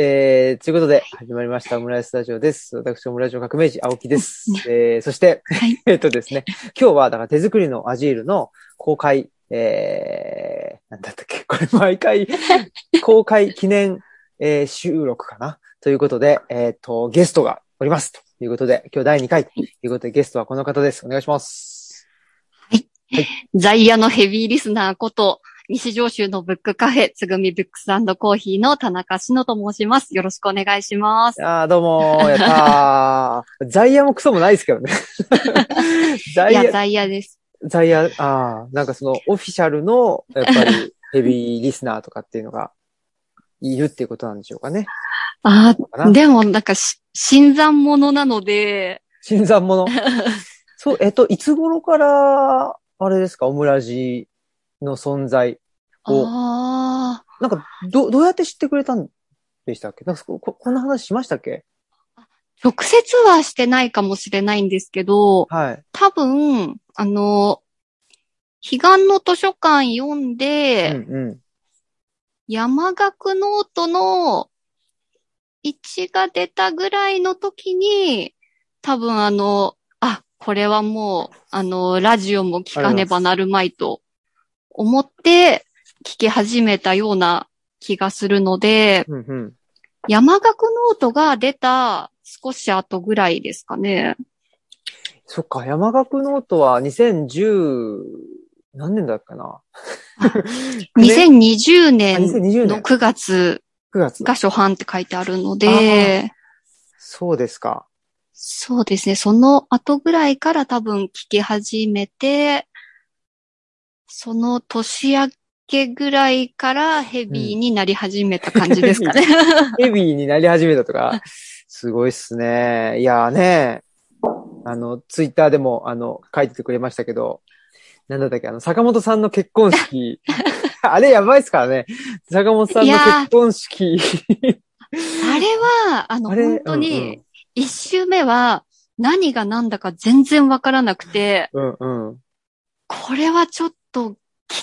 えー、ということで、始まりました、オムライスタジオです。私、オムライス革命児、青木です。えー、そして、はい えっとですね、今日は、だから手作りのアジールの公開、えー、なんだったっけ？これ毎回、公開記念、えー収録かな？ということで、えっ、と、ゲストがおります。ということで、今日第2回ということで、ゲストはこの方です。お願いします。ザイヤのヘビーリスナーこと、西上州のブックカフェ、つぐみブックスコーヒーの田中志乃と申します。よろしくお願いします。あーどうもー、やったー。ザイヤもクソもないですけどね。ザいや、イヤ、ザイヤです。ザイヤ、ああ、なんかそのオフィシャルの、やっぱり ヘビーリスナーとかっていうのがいるっていうことなんでしょうかね。ああ、でもなんかし、新参者なので、新参者？そう、えっと、いつ頃から、あれですか、オムラジの存在を、ああ、なんか、ど、どうやって知ってくれたんでしたっけ？なんかこ、こんな話しましたっけ？直接はしてないかもしれないんですけど、はい。多分、あの、彼岸の図書館読んうで、んうん。山岳ノートの1が出たぐらいの時に、多分あの、あ、これはもう、あの、ラジオも聞かねばなるまいと思って聞き始めたような気がするので、うんうん。山岳ノートが出た少し後ぐらいですかね。そっか、山岳ノートは2010、何年だっけな？2020あ 年2020の年9月 ?9 月。が初版って書いてあるので、そうですか。そうですね。その後ぐらいから多分聞き始めて、その年明けぐらいからヘビーになり始めた感じですかね。ヘビーになり始めたとか、すごいっすね。いやーね、あの、ツイッターでも、あの、書いててくれましたけど、なんだったっけ、あの、坂本さんの結婚式、あれやばいっすからね。坂本さんの結婚式。あれは、あの、あれ本当に、一周目は何が何だか全然わからなくて、うんうん。うんこれはちょっと聞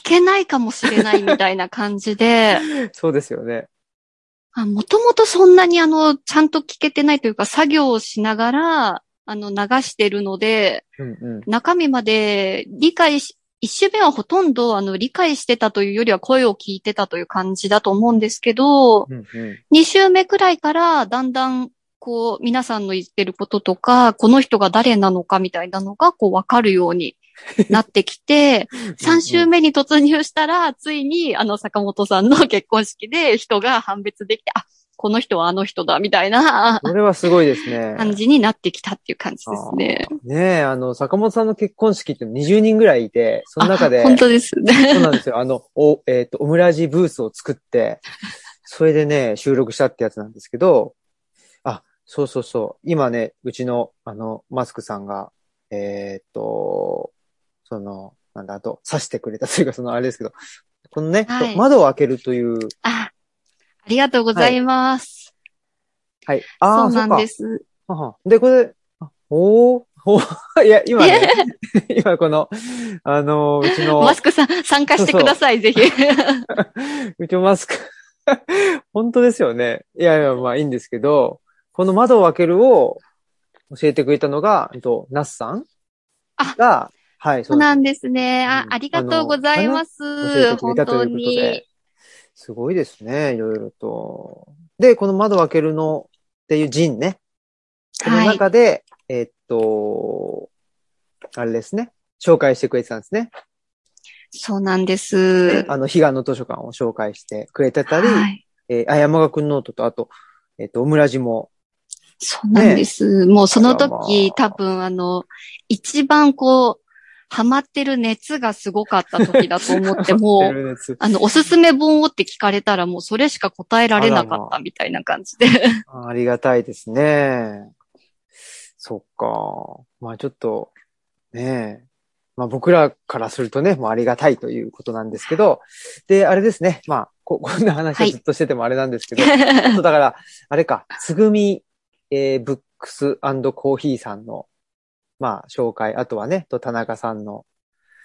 けないかもしれないみたいな感じで、うん。そうですよね。あもともとそんなにあの、ちゃんと聞けてないというか、作業をしながら、あの、流してるので、うんうん。中身まで理解し、一周目はほとんどあの理解してたというよりは声を聞いてたという感じだと思うんですけど、うんうん。二周目くらいからだんだんこう皆さんの言ってることとか、この人が誰なのかみたいなのがこうわかるようになってきて、三周目に突入したら、ついにあの坂本さんの結婚式で人が判別できて、あ、この人はあの人だみたいなこれはすごいですね。感じになってきたっていう感じですね。ねえ、あの、坂本さんの結婚式って20人ぐらいいて、その中で、あ本当ですね。そうなんですよ。あの、お、えっ、と、オムラジブースを作って、それでね、収録したってやつなんですけど、あ、そうそうそう。今ね、うちの、あの、マスクさんが、えっ、と、その、なんだ、あと、刺してくれたというか、そのあれですけど、このね、はい窓を開けるという、あ、ありがとうございます。はい。ああ、そうなんでそす。ははで、これ、あおー、おー いや、今ね、今この、あの、うちの、マスクさん、参加してください、ぜひ。うちのマスク。本当ですよね。いやいや、まあいいんですけど、この窓を開けるを教えてくれたのが、えっと、ナスさんあが、はい、そうなんでですね。うん、あありがとうございます。本当にで。。すごいですね、いろいろと。で、この窓を開けるのっていう陣ね。このはい。中で、えっと、あれですね。紹介してくれてたんですね。そうなんです。あの、彼岸の図書館を紹介してくれてたり、はい。えーあ、山岳ノートと、あと、えっ、と、オムラジも、そうなんです。もうそのあらま時、あ多分あの、一番こう、ハマってる熱がすごかった時だと思って、もう、う、あの、おすすめ本をって聞かれたらもうそれしか答えられなかったみたいな感じで。ありがたいですね。そっか。まあちょっと、ねえ。まあ僕らからするとね、もうありがたいということなんですけど、で、あれですね。まあ、こ こんな話をずっとしててもあれなんですけど、そうだから、あれか、つぐみ、えーブックスコーヒーさんの、まあ、紹介、あとはね、と田中さんの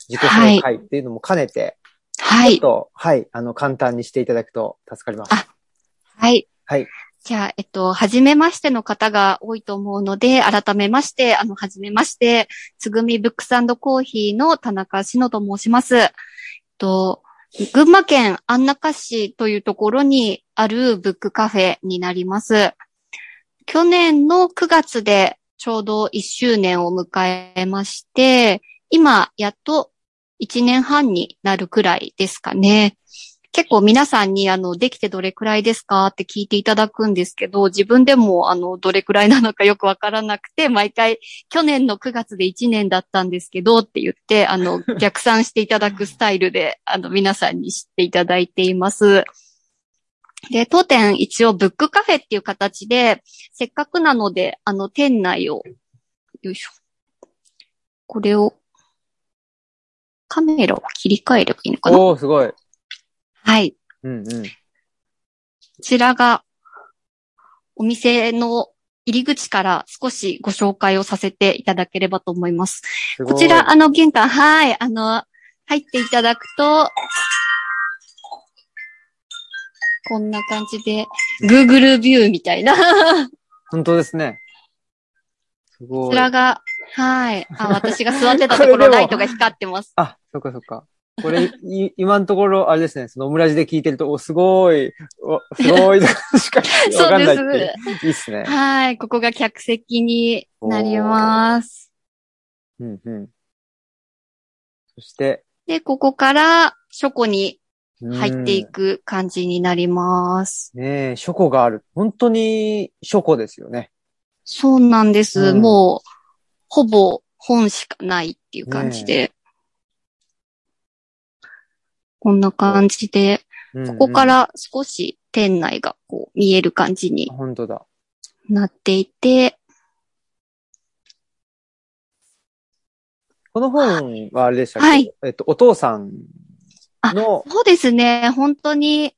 自己紹介っていうのも兼ねて、はい。ちょっと、はい、あの、簡単にしていただくと助かります。あはい。はい。じゃあ、えっと、はじめましての方が多いと思うので、改めまして、あの、はじめまして、つぐみブックスコーヒーの田中志乃と申します。えっと、群馬県安中市というところにあるブックカフェになります。去年の9月でちょうど1周年を迎えまして、今、やっと1年半になるくらいですかね。結構皆さんに、あの、できてどれくらいですかって聞いていただくんですけど、自分でも、あの、どれくらいなのかよくわからなくて、毎回、去年の9月で1年だったんですけどって言って、あの、逆算していただくスタイルで、あの、皆さんに知っていただいています。で、当店一応ブックカフェっていう形で、せっかくなので、あの、店内を、よいしょ。これを、カメラを切り替えればいいのかな？おー、すごい。はい。うんうん。こちらが、お店の入り口から少しご紹介をさせていただければと思います。す。こちら、あの、玄関、はい、あの、入っていただくと、こんな感じで、Google ビューみたいな。こ本当ですね。すごい。ちらが、はい。あ、私が座ってたところ、ライトが光ってます。あ、そっかそっか。これ、い今のところ、あれですね、そのオムラジで聞いてると、お、すごい、お、すごい、しかわかんないっていう。いいっすね。はい。ここが客席になります。うんうん。そして、で、ここから、書庫にうん入っていく感じになります。ねえ、書庫がある。本当に書庫ですよね。そうなんです。うんもう、ほぼ本しかないっていう感じで。こんな感じで、うんうんここか。ら少し店内がこう見える感じに本当だ。なっていて、この本はあれでしたっけ？はいえっと、お父さんの、そうですね、本当に、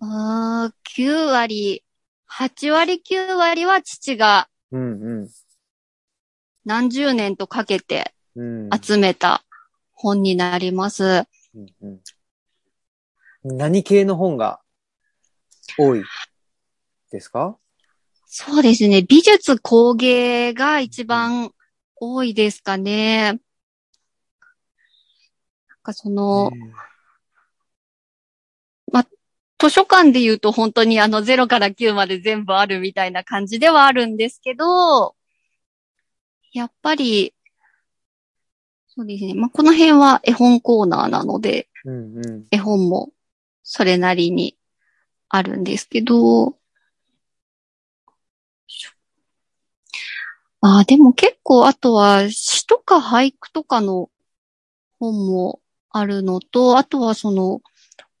うーん9割、8割9割は父がうんうん。何十年とかけてうん集めた本になります。うんうん何系の本が多いですか？そうですね。美術工芸が一番多いですかね。なんかその、図書館で言うと本当にあの0から9まで全部あるみたいな感じではあるんですけど、やっぱり、そうですね。まあ、この辺は絵本コーナーなので、うんうん。絵本もそれなりにあるんですけど、ああ、でも結構あとは詩とか俳句とかの本もあるのと、あとはその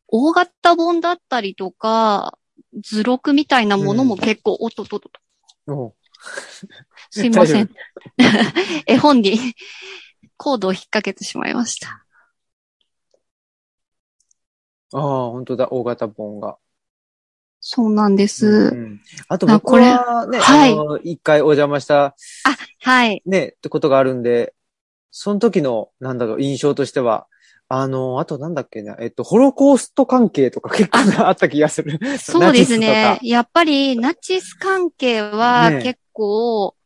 大型本だったりとか、図録みたいなものも結構、おっとっとっと、お すいません大。絵本に コードを引っ掛けてしまいました。ああ、本当だ、大型本が。そうなんです。うんあと僕あこれはね、はい一回お邪魔したはい。ね、ってことがあるんで、その時の、なんだろう、印象としては、あの、あとなんだっけな、えっと、ホロコースト関係とか結構あった気がする。そうですねス。やっぱりナチス関係は結構、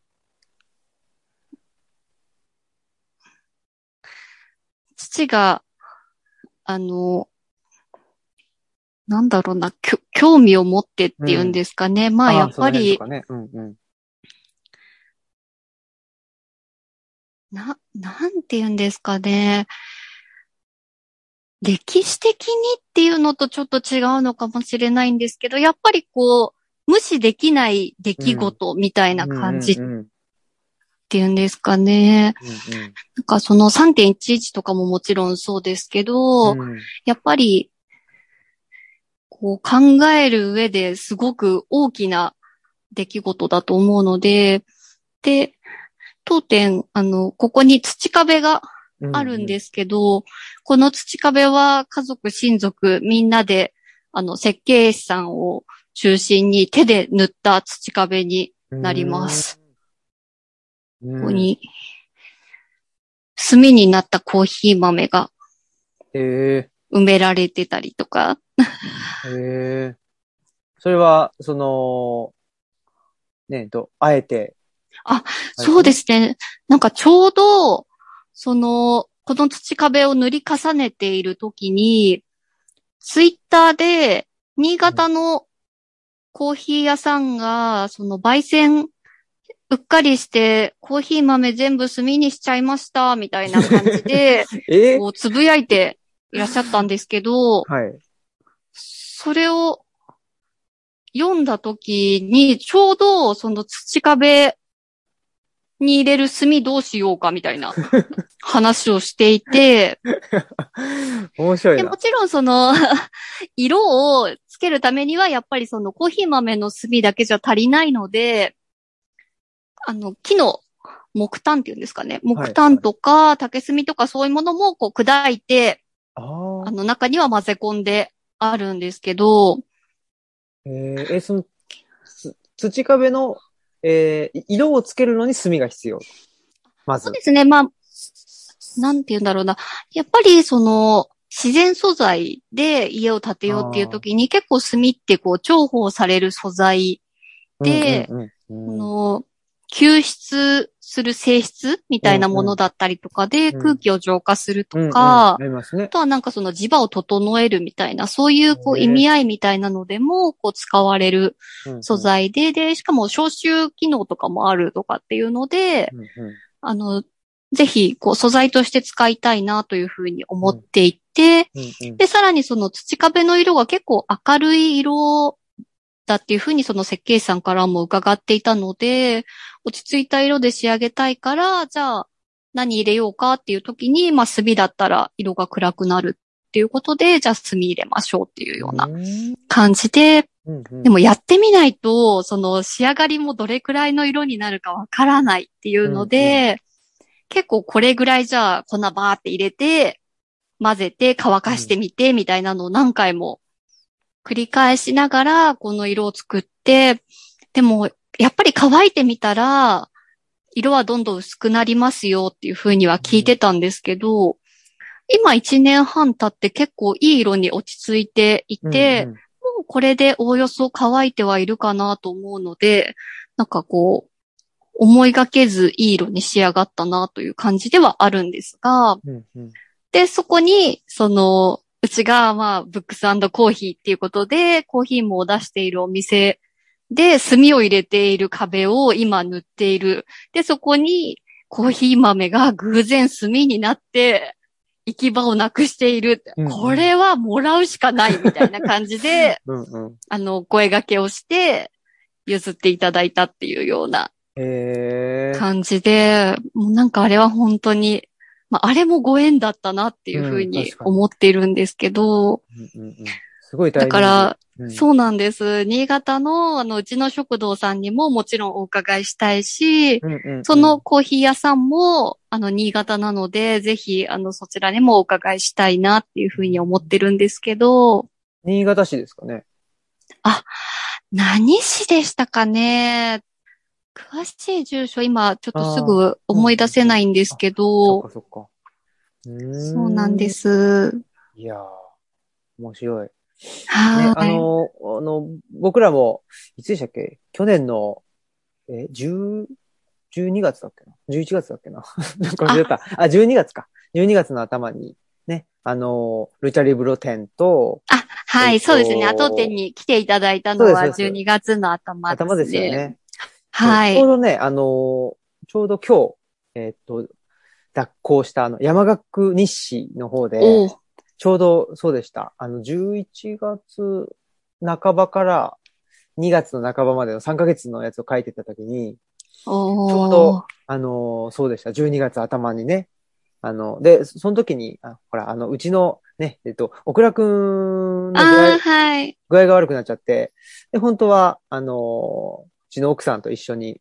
父が、あの、なんだろうな、きょ興味を持ってっていうんですかね。まあとか。やっぱり。な、なんて言うんですかね。歴史的にっていうのとちょっと違うのかもしれないんですけど、やっぱりこう、無視できない出来事みたいな感じっていうんですかね。うんなんかその3.11とかももちろんそうですけど、うん。やっぱり、こう考える上ですごく大きな出来事だと思うので、で、当店、あの、ここに土壁がうんあるんですけど、この土壁は家族、親族、みんなで、あの、設計士さんを中心に手で塗った土壁になります。うんここに、炭になったコーヒー豆が埋められてたりとか、へえそれは、その、ね、と、あえて。あ、そうですね。なんかちょうど、その、この土壁を塗り重ねている時に、ツイッターで、新潟のコーヒー屋さんが、その焙煎、うっかりして、コーヒー豆全部炭にしちゃいました、みたいな感じで、え？こうつぶやいていらっしゃったんですけど、はい。それを読んだ時に、ちょうどその土壁に入れる炭どうしようかみたいな話をしていて、面白いな。でもちろんその 色をつけるためにはやっぱりそのコーヒー豆の炭だけじゃ足りないので、あの、木の木炭っていうんですかね。木炭とか竹炭とかそういうものもこう砕いて、ああの中には混ぜ込んであるんですけど、えー、え、その、つ土壁の、えー、色をつけるのに炭が必要。まずそう。ですね。まあ、なんて言うんだろうな。やっぱりその、自然素材で家を建てようっていう時に結構炭ってこう重宝される素材でこうんの、吸湿する性質みたいなものだったりとかで、うん空気を浄化するとか、あ。とはなんかその磁場を整えるみたいな、そういうこう意味合いみたいなのでも、こう使われる素材で、で、しかも消臭機能とかもあるとかっていうので、あの、ぜひ、こう、素材として使いたいなというふうに思っていて、で、さらにその土壁の色が結構明るい色だっていうふうにその設計士さんからも伺っていたので、落ち着いた色で仕上げたいから、じゃあ何入れようかっていう時に、まあ炭だったら色が暗くなるっていうことで、じゃあ炭入れましょうっていうようなうん。感じで、うんうん。でもやってみないと、その仕上がりもどれくらいの色になるかわからないっていうので、結構これぐらいじゃあ粉バーって入れて、混ぜて乾かしてみてみたいなのを何回も繰り返しながらこの色を作って、でもやっぱり乾いてみたら、色はどんどん薄くなりますよっていうふうには聞いてたんですけど、今1年半経って結構いい色に落ち着いていて、うんうん。もうこれでおおよそ乾いてはいるかなと思うので、なんかこう、思いがけずいい色に仕上がったなという感じではあるんですが、うんうん。で、そこに、その、うちが、まあ、ブックスコーヒーっていうことで、コーヒーもを出しているお店で、炭を入れている壁を今塗っている。で、そこに、コーヒー豆が偶然炭になって、行き場をなくしている。うんうんこれはもらうしかないみたいな感じで、うんうんあの、声掛けをして、譲っていただいたっていうようなえー感じで、もうなんかあれは本当に、まあ、あれもご縁だったなっていうふううんに思っているんですけど、うんうんうん。すごい大だから、うん。そうなんです。新潟の、あの、うちの食堂さんにももちろんお伺いしたいし、うんうんうん。そのコーヒー屋さんも、あの、新潟なので、ぜひ、あの、そちらにもお伺いしたいなっていうふうに思ってるんですけど、新潟市ですかね。何市でしたかね詳しい住所、今、ちょっとすぐ思い出せないんですけそっど、かそっか。そうなんで。す。いやー、面白い。ね、はい。あの、あの、僕らも、いつでしたっけ？去年の、え、10、12月だっけな ?11 月だっけな？なんか忘れた。あ、12月か。12月の頭に、ね、あの、ルチャリブロ展と、あ、はい、えっとそうですね。後手に来ていただいたのはそうですそうです12月の頭ですね。頭ですよね。はいちょう。どね、あの、ちょうど今日、えっと、脱行した、あの、山岳日誌の方で、ちょうどそうでした。あの、11月半ばから2月の半ばまでの3ヶ月のやつを書いてたときに、おちょうどあの、そうでした。12月頭にね。あの、で、その時に、あほら、あの、うちのね、えっと、オクラくんの具あ合あ、はい。具合が悪くなっちゃって、で、本当は、あの、うちの奥さんと一緒に、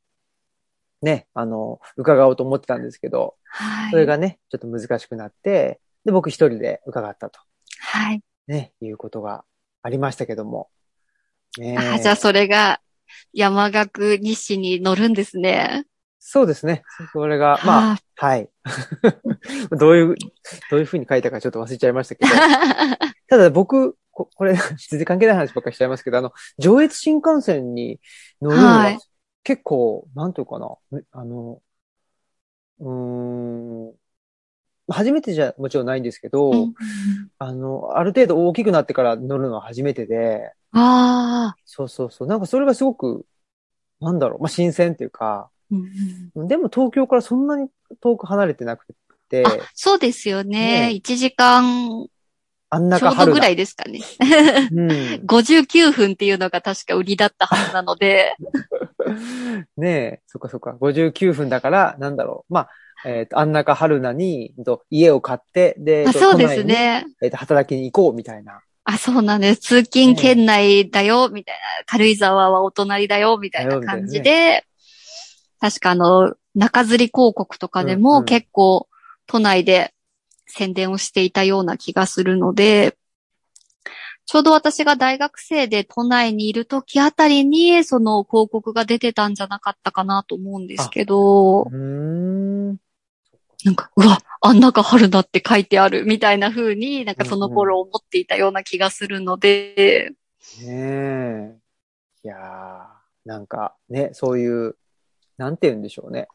ね、あの、伺おうと思ってたんですけど、はい。それがね、ちょっと難しくなって、で、僕一人で伺ったと、はい。ね、いうことがありましたけども。ねえあじゃあそれが山岳日誌に載るんですね。そうですね。それが、まあ、ははい。どういう、どういうふうに書いたかちょっと忘れちゃいましたけど、あ ただ僕、こ これ、全然関係ない話ばっかりしちゃいますけど、あの、上越新幹線に乗るのがはい結構、なんていうかな、めあの、うーん、初めてじゃもちろんないんですけど、うんあの、ある程度大きくなってから乗るのは初めてで、ああ。そうそうそう。なんかそれがすごく、なんだろう、まあ、新鮮っていうか、うんうんでも東京からそんなに遠く離れてなくて、あ、そうですよね。ね1時間あんなちょうどぐ。らいですかね。うん。59分っていうのが確か売りだったはずなので、ねえ、そっかそっか。59分だから、なんだろう。まあ、えっ、と、あんなか春菜に、うんと家を買って、で、あえっとそうです。ね。えっ、と、働きに行こうみたいな。あ、そうなんです。通勤圏内だよ、みたいな。軽井沢はお隣だよ、みたいな感じで、確かあの、中吊り広告とかでも結構都内で宣伝をしていたような気がするので、ちょうど私が大学生で都内にいる時あたりに、その広告が出てたんじゃなかったかなと思うんですけどう、ーん。なんか、うわ、あん中春菜って書いてあるみたいな風に、なんかその頃思っていたような気がするので、ねえ。いやーなんかね、そういう、なんて言うんでしょうね。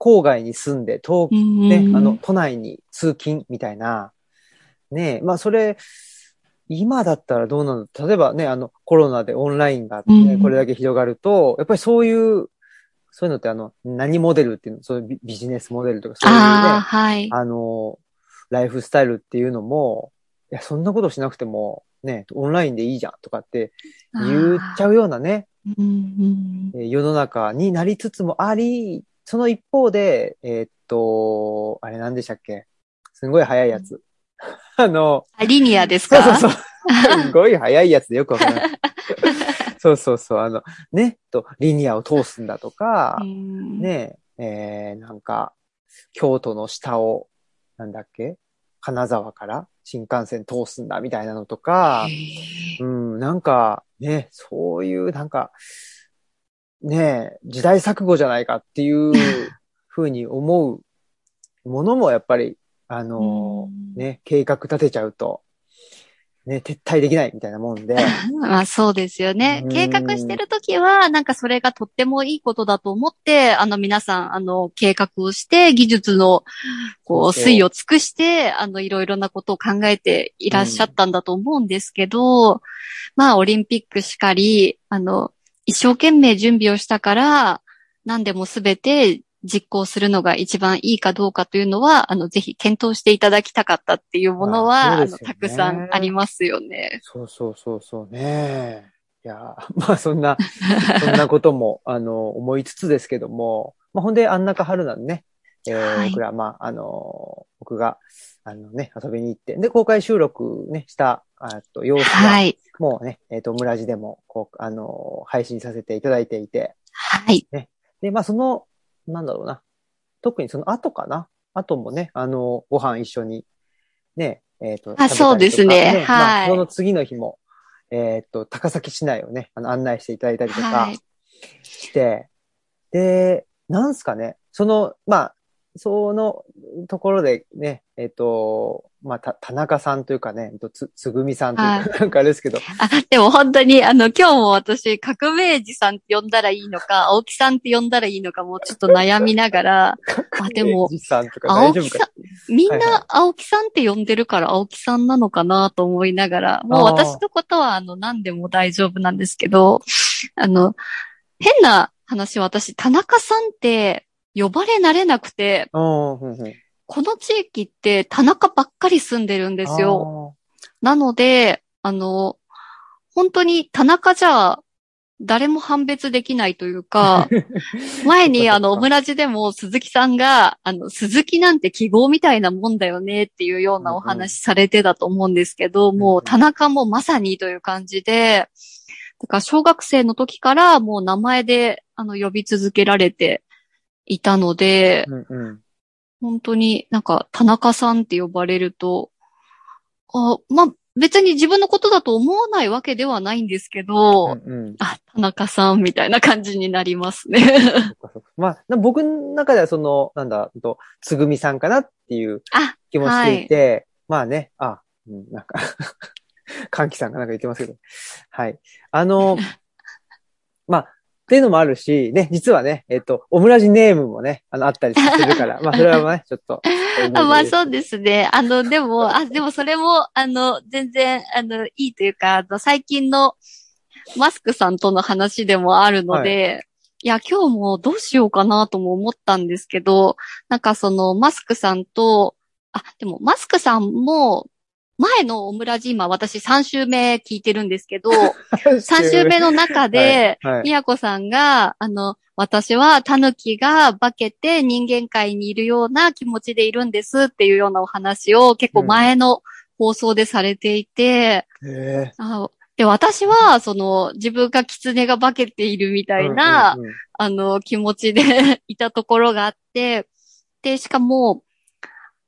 郊外に住んで、遠く、ね、ねあの、都内に通勤みたいな。ねえ、まあそれ、今だったらどうなの？例えばね、あの、コロナでオンラインが、ねうんこれだけ広がると、やっぱりそういう、そういうのってあの、何モデルっていうの、そういうビビジネスモデルとか、そういうね、ああ、はい。あの、ライフスタイルっていうのも、いや、そんなことしなくても、ね、オンラインでいいじゃんとかって言っちゃうようなね、うんうん。えー世の中になりつつもあり、その一方で、えーっと、あれ何でしたっけ？すんごい速いやつ。あの、あリニアですそうかそうそう。すごい速いやつでよくわかんない。そうそうそう。あの、ね、と、リニアを通すんだとか、うんねえ、えーなんか、京都の下を、なんだっけ？金沢から新幹線通すんだみたいなのとか、うん、なんか、ね、そういう、なんか、ね時代錯誤じゃないかっていう ふうに思うものもやっぱり、あのうん。ね、計画立てちゃうと、ね、撤退できないみたいなもんで、まあそうですよね。う。ん。計画してるときは、なんかそれがとってもいいことだと思って、あの皆さん、あの計画をして、技術の、こう、推を尽くして、あのいろいろなことを考えていらっしゃったんだと思うんですけど、まあオリンピックしかり、あの、一生懸命準備をしたから、何でもすべて実行するのが一番いいかどうかというのは、あの、ぜひ検討していただきたかったっていうものは、あの、あそうですよねたくさんありますよね。そうそうそうそうね。いや、まあそんな、そんなことも、あの、思いつつですけども、まあほんで、あん中春なんね、えーはい僕ら、まあ、あの、僕が、あのね、遊びに行って、で、公開収録ね、した、あと、様子が、はい。もうね、えっ、と、村地でも、こう、あの、配信させていただいていて、はい。で、まあその、なんだろうな、特にその後かな、後もね、あの、ご飯一緒に、ね、えっ、と、食べたりとかそうですね。まあ、はい。その次の日も、えっ、と、高崎市内をね、あの案内していただいたりとかはい。して、で、なんすかね、その、まあ、そのところでね、えっ、と、まあ、た、田中さんというかね、えっとつ、つぐみさんというか、は なんかあれですけど、あ、でも本当に、あの、今日も私、革命児さんって呼んだらいいのか、青木さんって呼んだらいいのかもちょっと悩みながら、あ、でもお、じさんとか大丈夫か青木さん、みんな青木さんって呼んでるから青木さんなのかなと思いながら、もう私のことは、あの、何でも大丈夫なんですけど、あの、変な話は私、田中さんって呼ばれ慣れなくて、うん、うん、うん。この地域って田中ばっかり住んでるんですよ。なので、あの、本当に田中じゃ誰も判別できないというか、前にあの、オムラジでも鈴木さんが、あの、鈴木なんて記号みたいなもんだよねっていうようなお話されてたと思うんですけど、んもう田中もまさにという感じで、だから小学生の時からもう名前であの呼び続けられていたので。本当になんか田中さんって呼ばれると、あまあ別に自分のことだと思わないわけではないんですけど、うんうんあ、田中さんみたいな感じになりますね。まあ、な僕の中ではその、なんだ、とつぐみさんかなっていうあ、気もしていて、まあね、あ、うん、なんか 歓喜さんがなんか言ってますけど。はい。あの、まあ、っていうのもあるし、ね、実はね、えっと、オムラジネームもね、あの、あったりするから、まあ、それはね、ちょっと。あ まあそうですね。あの、でも、あ、でもそれも、あの、全然、あの、いいというか、あの、最近のマスクさんとの話でもあるので、い、や、今日もどうしようかなとも思ったんですけど、なんかその、マスクさんと、あ、でも、マスクさんも、前のオムラジ今私3週目聞いてるんですけど、3週目の中で、みやこさんが、あの、私はタヌキが化けて人間界にいるような気持ちでいるんですっていうようなお話を結構前の放送でされていて、へあで、私は、その、自分が狐が化けているみたえいな、うんうんうん。あの、気持ちでいたところがあって、で、しかも、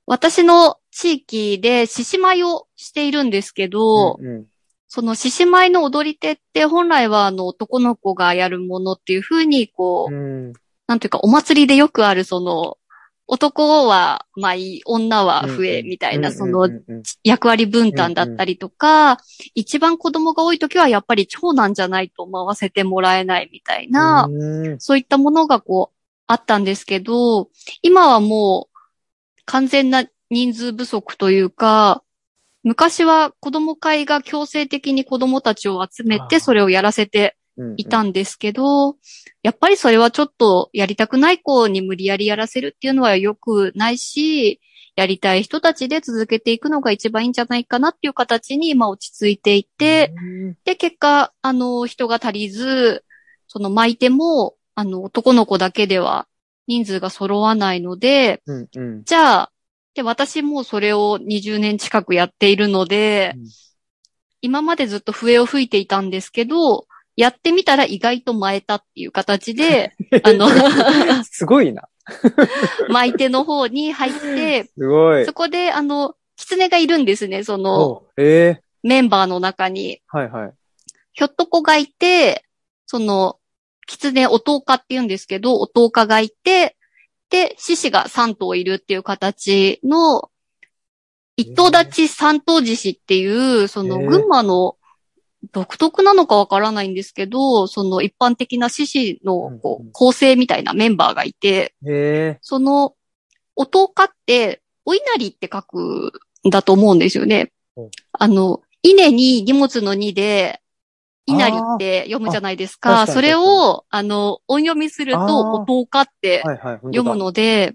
私の地域で獅子舞をしているんですけど、うんうん。その獅子舞の踊り手って本来はあの男の子がやるものっていうふうにこう、うん。なんていうかお祭りでよくあるその、男は舞い、女は笛みたいなその役割分担だったりとか、一番子供が多い時はやっぱり長男じゃないと回せてもらえないみたいな、うん。そういったものがこう、あったんですけど、今はもう、完全な人数不足というか、昔は子供会が強制的に子供たちを集めてそれをやらせてうんいたんですけど、やっぱりそれはちょっとやりたくない子に無理やりやらせるっていうのは良くないし、やりたい人たちで続けていくのが一番いいんじゃないかなっていう形に今落ち着いていて、うん。で、結果、あの、人が足りず、その巻いても、あの、男の子だけでは人数が揃わないので、うんうんじゃあ、で、私もそれを20年近くやっているので、うん今までずっと笛を吹いていたんですけど、やってみたら意外と巻えたっていう形で、あの、すごいな。巻いての方に入って、すごいそ。こで、あの、狐がいるんですね、そのおええメンバーの中に。はいはい。ひょっとこがいて、その、狐、おとうかって言うんですけど、おとうかがいて、で、獅子が3頭いるっていう形の、一頭立ち三頭獅子っていう、その、群馬の独特なのかわからないんですけど、その一般的な獅子のこう構成みたいなメンバーがいて、その、おとうかって、お稲荷って書くんだと思うんですよね。う。ん。あの、稲に荷物の荷で、稲荷って読むじゃないですか。それを、あの、音読みすると、おとうかって。読むので、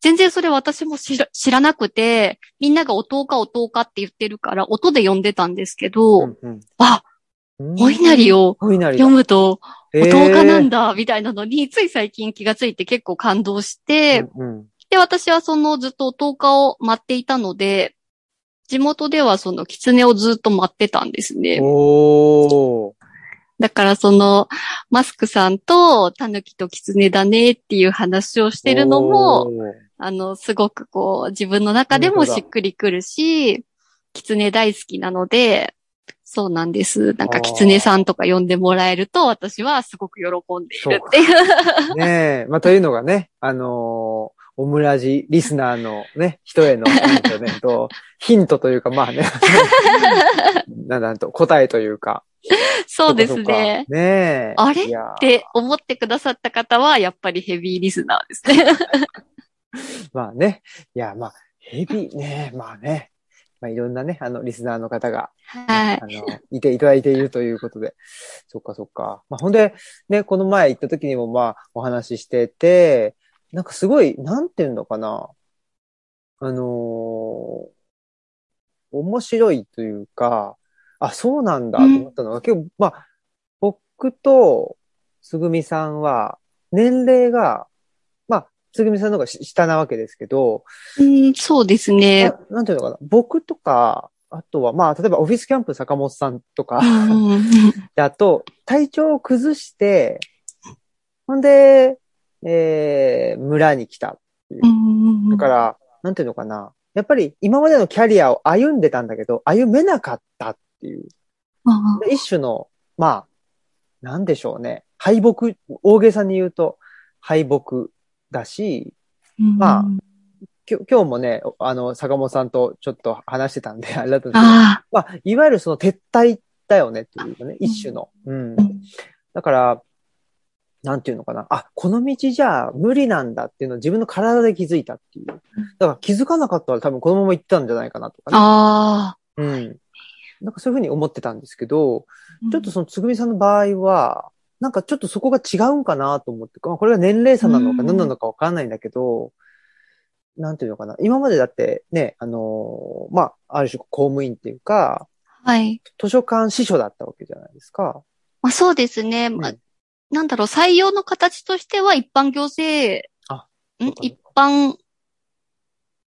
全然それ私も知ら知らなくて、みんながおとうかおとうかって言ってるから、音で読んでたんですけど、うんうん。あ、うん。お稲荷を読むと、おとうかなんだ、みたいなのに、つい最近気がついて結構感動して、うんうん。で、私はそのずっと10日を待っていたので、地元ではその狐をずっと待ってたんですね。おー。だからその、マスクさんと狸と狐だねっていう話をしてるのも、あの、すごくこう、自分の中でもしっくりくるし、狐大好きなので、そうなんです。なんか、あー狐さんとか呼んでもらえると、私はすごく喜んでいるっていう。ねえ、まあ、というのがね、あのーオムラジリスナーのね、人への、ね、と、ヒントというか、まあね、なんだと、答えというか。そうですねか。。ねえ。あれ？って思ってくださった方は、やっぱりヘビーリスナーですね。まあね。いや、まあ、ヘビーね、まあね。まあ、いろんなね、あの、リスナーの方が、はいあ。の、いていただいているということで。そっかそっか。まあ、ほんで、ね、この前行った時にもまあ、お話ししてて、なんかすごい、なんていうのかな。あのー面白いというか、あ、そうなんだと思ったのが、結構、まあ、僕と、つぐみさんは、年齢が、まあ、つぐみさんの方がし下なわけですけど、うん、そうですね。ななんていうのかな。僕とか、あとは、まあ、例えばオフィスキャンプ坂本さんとか、うんであと、体調を崩して、ほんで、えー、村に来ただから、なんていうのかな。やっぱり今までのキャリアを歩んでたんだけど、歩めなかったっていう。一種の、まあ、なんでしょうね。敗北、大げさに言うと敗北だし、うんまあきょ今日もね、あの、坂本さんとちょっと話してたんで、あれだったんですけど、あまあ、いわゆるその撤退だよねっていうかね、一種の。うん。だから、なんていうのかな。あ、この道じゃ無理なんだっていうのを自分の体で気づいたっていう。だから気づかなかったら多分このまま行ったんじゃないかなとかあ、ね。あうん。なんかそういうふうに思ってたんですけど、あ。ちょっとそのつぐみさんの場合は、なんかちょっとそこが違うんかなと思って、まあこれが年齢差なのかうん何なのかわかんないんだけど、なんていうのかな。今までだってね、あのーまあ、ある種公務員っていうか、はい。図書館司書だったわけじゃないですか。まあそうですね。まあうんなんだろう、採用の形としては一般行政、あん？一般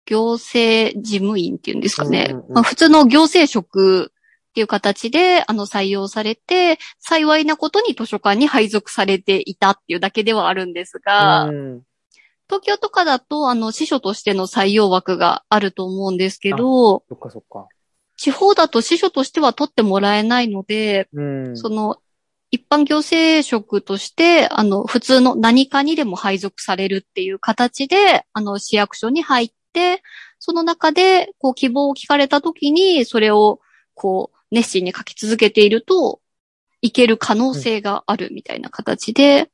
行政事務員っていうんですかね。うんうんうんまあ普通の行政職っていう形で、あの、採用されて、幸いなことに図書館に配属されていたっていうだけではあるんですが、うん。東京とかだと、あの、司書としての採用枠があると思うんですけど、そっかそっか。地方だと司書としては取ってもらえないので、うん。その、一般行政職として、あの、普通の何かにでも配属されるっていう形で、あの、市役所に入って、その中で、こう、希望を聞かれたときに、それを、こう、熱心に書き続けていると、いける可能性があるみたいな形で、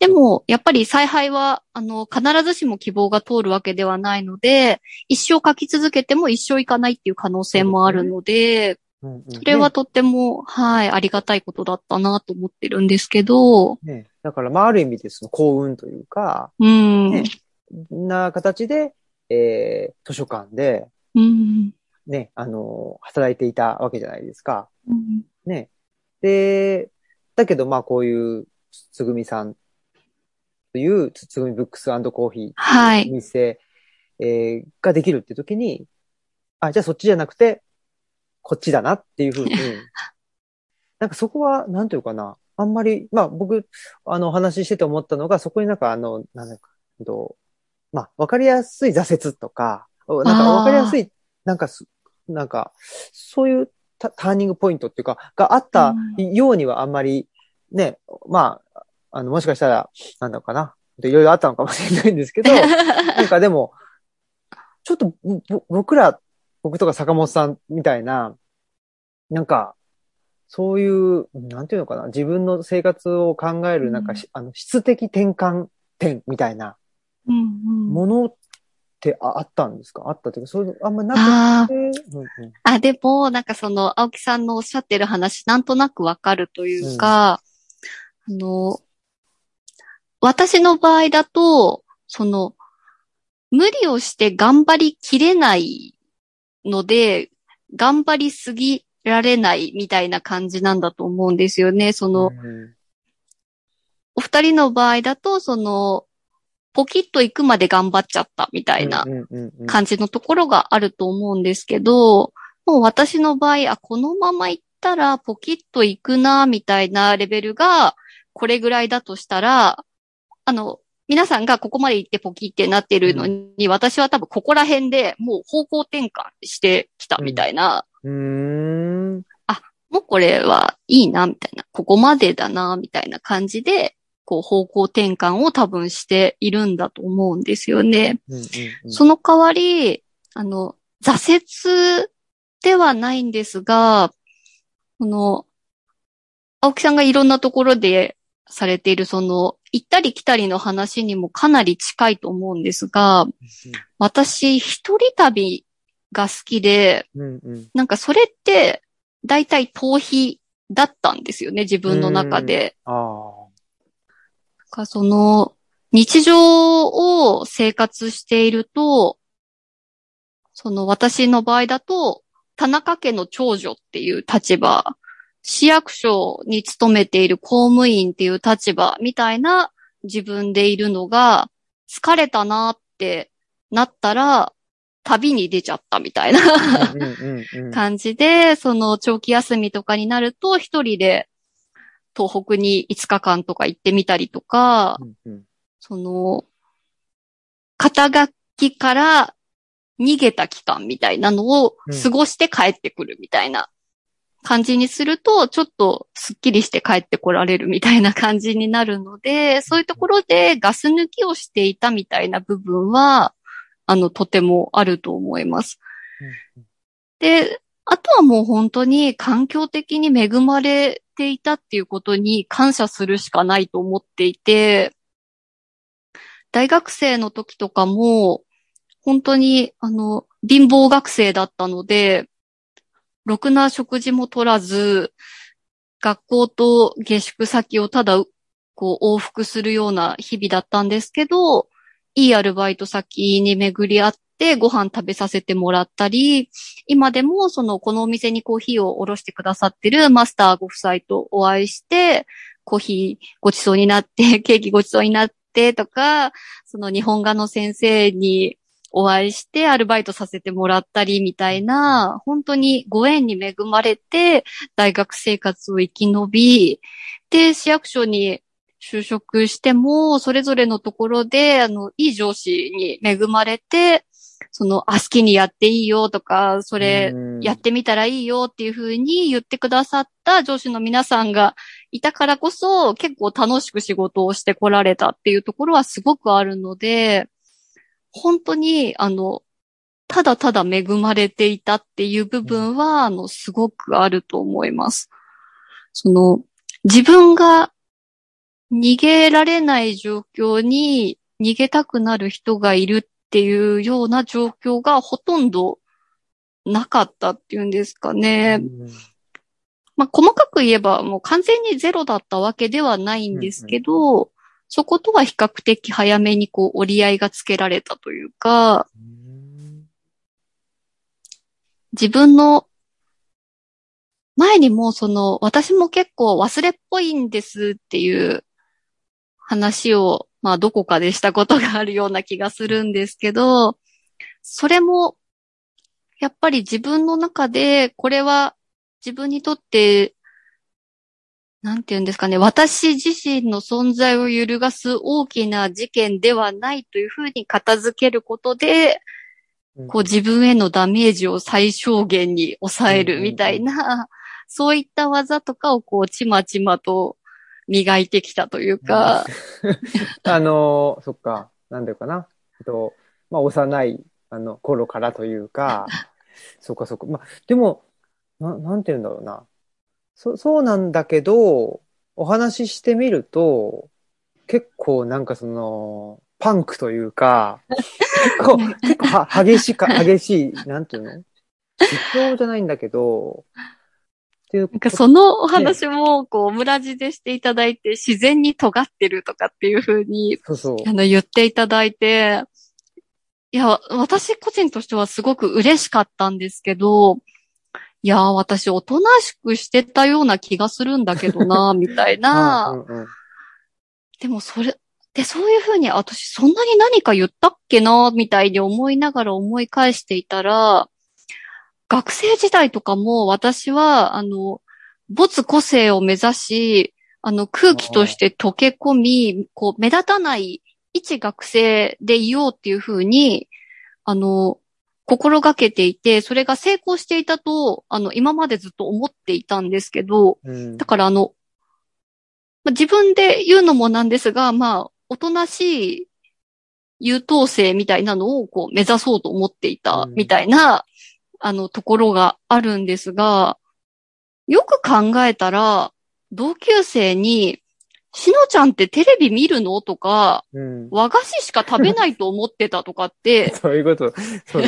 でも、やっぱり采配は、あの、必ずしも希望が通るわけではないので、一生書き続けても一生いかないっていう可能性もあるので、うんうん。それはとっても、はい、ありがたいことだったなと思ってるんですけど、ね。ねだから、まあ、ある意味でその幸運というか、うん、ね。な形で、えー、図書館で、うん、ね、あの、働いていたわけじゃないですか。うん。ね。で、だけど、まあ、こういう、つぐみさんという、つつぐみブックスコーヒーはい。お店、えーができるって時に、あ、じゃあそっちじゃなくて、こっちだなっていうふうに、なんかそこは、なんていうかな、あんまり、まあ僕、あの、お話ししてて思ったのが、そこになんかあの、なんだか、とまあ、わかりやすい挫折とか、なんかわかりやすい、なんかす、なんか、そういうタターニングポイントっていうか、があったようにはあんまり、ね、まあ、あの、もしかしたら、なんだろうかな、いろいろあったのかもしれないんですけど、なんかでも、ちょっと僕ら、僕とか坂本さんみたいな、なんか、そういう、なんていうのかな、自分の生活を考える、なんかし、あの、質的転換点みたいなうんうん。ものってああったんですか？あったっていうか、そういうのあんまなあくて、うんうん。あ、でも、なんかその、青木さんのおっしゃってる話、なんとなくわかるというか、あの、私の場合だと、その、無理をして頑張りきれないので、頑張りすぎられないみたいな感じなんだと思うんですよね。その、うんお二人の場合だと、その、ポキッと行くまで頑張っちゃったみたいな感じのところがあると思うんですけど、もう私の場合、あ、このまま行ったらポキッと行くな、みたいなレベルが、これぐらいだとしたら、あの、皆さんがここまで行ってポキってなってるのに、私は多分ここら辺でもう方向転換してきたみたいな、うーん。もうこれはいいな、みたいな、ここまでだな、みたいな感じで、こう方向転換を多分しているんだと思うんですよね。うんうんうん。その代わり、あの、挫折ではないんですが、この、青木さんがいろんなところでされている、その、行ったり来たりの話にもかなり近いと思うんですが、私、一人旅が好きで、うんうん。なんかそれって、大体逃避だったんですよね、自分の中で。かその、日常を生活していると、その私の場合だと、田中家の長女っていう立場、市役所に勤めている公務員っていう立場みたいな自分でいるのが、疲れたなってなったら、旅に出ちゃったみたいな感じで、その長期休みとかになると、一人で東北に5日間とか行ってみたりとか、うんうん。その、肩書きから逃げた期間みたいなのをうん過ごして帰ってくるみたいな感じにすると、ちょっとスッキリして帰ってこられるみたいな感じになるので、そういうところでガス抜きをしていたみたいな部分はあの、とてもあると思います。うんで、あとはもう本当に環境的に恵まれていたっていうことに感謝するしかないと思っていて、大学生の時とかも、本当に、あの、貧乏学生だったので、ろくな食事も取らず、学校と下宿先をただ、こう、往復するような日々だったんですけど、いいアルバイト先に巡り合ってご飯食べさせてもらったり、今でもその、このお店にコーヒーをおろしてくださってるマスターご夫妻とお会いして、コーヒーごちそうになって、ケーキごちそうになってとか、その日本画の先生にお会いしてアルバイトさせてもらったりみたいな、本当にご縁に恵まれて大学生活を生き延び、で、市役所に就職しても、それぞれのところで、あの、いい上司に恵まれて、その、あ、好きにやっていいよとか、それ、うん。やってみたらいいよっていうふうに言ってくださった上司の皆さんがいたからこそ結構楽しく仕事をしてこられたっていうところはすごくあるので、本当に、あの、ただただ恵まれていたっていう部分は、あの、すごくあると思います。その、自分が逃げられない状況に逃げたくなる人がいるっていうような状況がほとんどなかったっていうんですかね。うんまあ、細かく言えばもう完全にゼロだったわけではないんですけど、そことは比較的早めにこう折り合いがつけられたというか、自分の前にもその私も結構忘れっぽいんですっていう話をまあどこかでしたことがあるような気がするんですけど、それもやっぱり自分の中でこれは自分にとってなんて言うんですかね、私自身の存在を揺るがす大きな事件ではないというふうに片付けることで、こう自分へのダメージを最小限に抑えるみたいな、そういった技とかをこうちまちまと磨いてきたというか、あの、そっか、なんだよかな。と、まあ、幼い、あの、頃からというか、そっかそっか。まあ、でも、な、なんて言うんだろうな。そ、そうなんだけど、お話ししてみると、結構なんかその、パンクというか、結構、結構は激しいか、激しい、なんていうの？実況じゃないんだけど、っていうなんかそのお話もこうオムラジでしていただいて自然に尖ってるとかっていうふうにそうそう。あの言っていただいて、いや、私個人としてはすごく嬉しかったんですけど、いや、私おとなしくしてたような気がするんだけどな、みたいな。うんうんでもそれ、で、そういうふうに私そんなに何か言ったっけな、みたいに思いながら思い返していたら、学生時代とかも私は、あの、没個性を目指し、あの、空気として溶け込み、こう、目立たない一学生でいようっていうふうに、あの、心がけていて、それが成功していたと、あの、今までずっと思っていたんですけど、うん。だからあの、まあ自分で言うのもなんですが、まあ、おとなしい優等生みたいなのをこう目指そうと思っていたうん。みたいな、あの、ところがあるんですが、よく考えたら、同級生に、しのちゃんってテレビ見るの？とか、うん。和菓子しか食べないと思ってたとかって そういうこと。そう。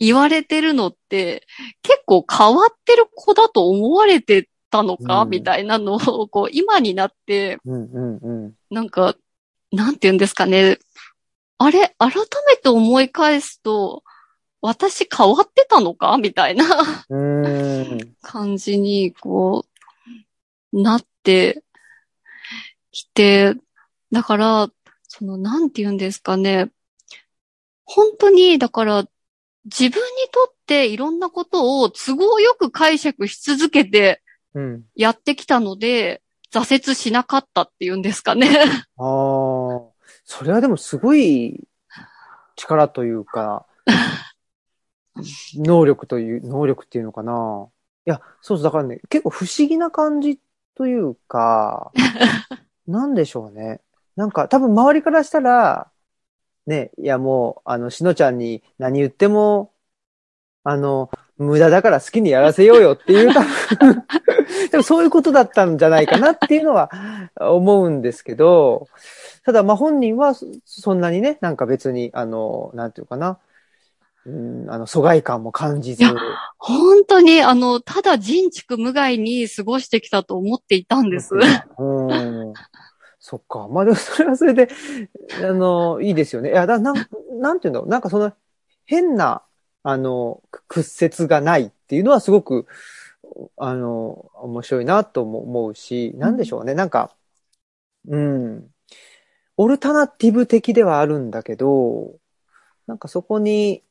言われてるのって、結構変わってる子だと思われてたのか、うんみたいなのを、こう、今になって、うんうんうん。なんか、なんて言うんですかね。あれ、改めて思い返すと、私変わってたのか？みたいな。感じに、こう、なってきて、だから、その、なんて言うんですかね。本当に、だから、自分にとっていろんなことを都合よく解釈し続けてうん。やってきたので、挫折しなかったっていうんですかね。ああ、それはでもすごい力というか、能力という、能力っていうのかな。いや、そうそう、だからね、結構不思議な感じというか、なんでしょうね。なんか多分周りからしたら、ね、いやもう、あの、しのちゃんに何言っても、あの、無駄だから好きにやらせようよっていう、多分 でもそういうことだったんじゃないかなっていうのは思うんですけど、ただまあ本人はそそんなにね、なんか別に、あの、なんていうかな、うん、あの、疎外感も感じずい、や本当に、あの、ただ人畜無害に過ごしてきたと思っていたんです。うん。そっか。まあでもそれはそれで、あの、いいですよね。いや、だなん、なんていうんだろう。なんかその、変な、あの、屈折がないっていうのはすごく、あの、面白いなとも思うし、なんでしょうね。なんか、うん。オルタナティブ的ではあるんだけど、なんかそこに、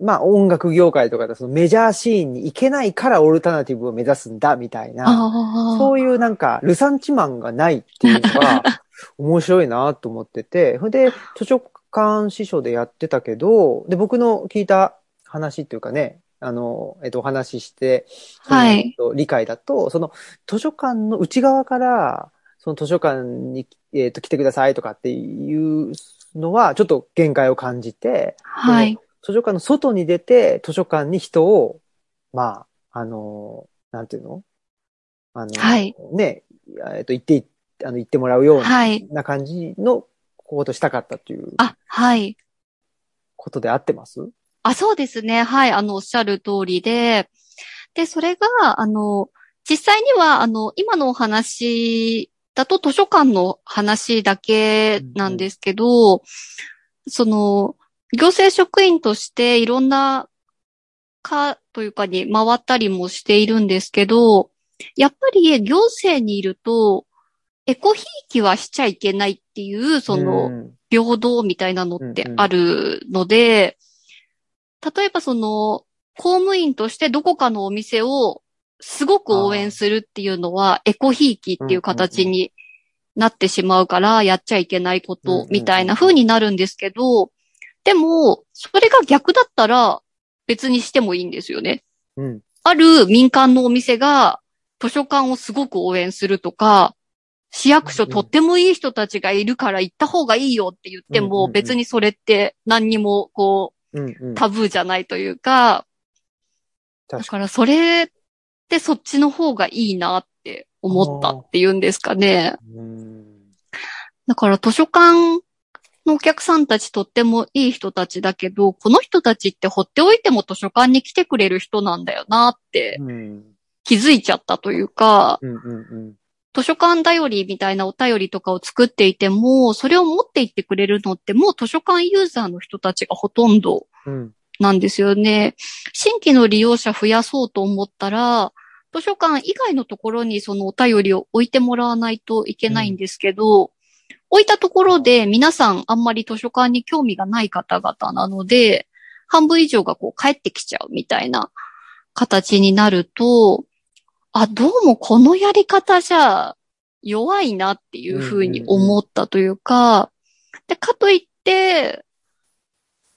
まあ音楽業界とかでそのメジャーシーンに行けないからオルタナティブを目指すんだみたいな。そういうなんか、ルサンチマンがないっていうのが、面白いなと思ってて、それで、図書館司書でやってたけど、で、僕の聞いた話っていうかね、あの、えっと、お話しして、はいえっと理解だと、その、図書館の内側から、その図書館に、えっと、来てくださいとかっていうのは、ちょっと限界を感じて、はい。図書館の外に出て、図書館に人を、まあ、あの、なんていうの？あの、はいね、えっと、行ってい、あの、行ってもらうようはい。な感じのことしたかったというあ、はい。ことで合ってます？あ、そうですね。はい。あの、おっしゃる通りで、で、それが、あの、実際には、あの、今のお話だと図書館の話だけなんですけど、その、行政職員としていろんな課というかに回ったりもしているんですけど、やっぱり行政にいると、エコひいきはしちゃいけないっていう、その、うん。平等みたいなのってあるので、例えばその、公務員としてどこかのお店をすごく応援するっていうのは、エコひいきっていう形になってしまうから、やっちゃいけないことみたいな風になるんですけど、でも、それが逆だったら別にしてもいいんですよね。うん。ある民間のお店が図書館をすごく応援するとか、市役所とってもいい人たちがいるから行った方がいいよって言っても別にそれって何にもこうタブーじゃないというか、だ確かからそれってそっちの方がいいなって思ったっていうんですかね。だから図書館のお客さんたちとってもいい人たちだけど、この人たちって放っておいても図書館に来てくれる人なんだよなってうん。気づいちゃったというか、うん。うん。図書館だよりみたいなお便りとかを作っていても、それを持っていってくれるのってもう図書館ユーザーの人たちがほとんどうん。なんですよね。新規の利用者増やそうと思ったら、図書館以外のところにそのお便りを置いてもらわないといけないんですけど、置いたところで皆さんあんまり図書館に興味がない方々なので、半分以上がこう帰ってきちゃうみたいな形になると、あ、どうもこのやり方じゃ弱いなっていうふうに思ったというか、で、かといって、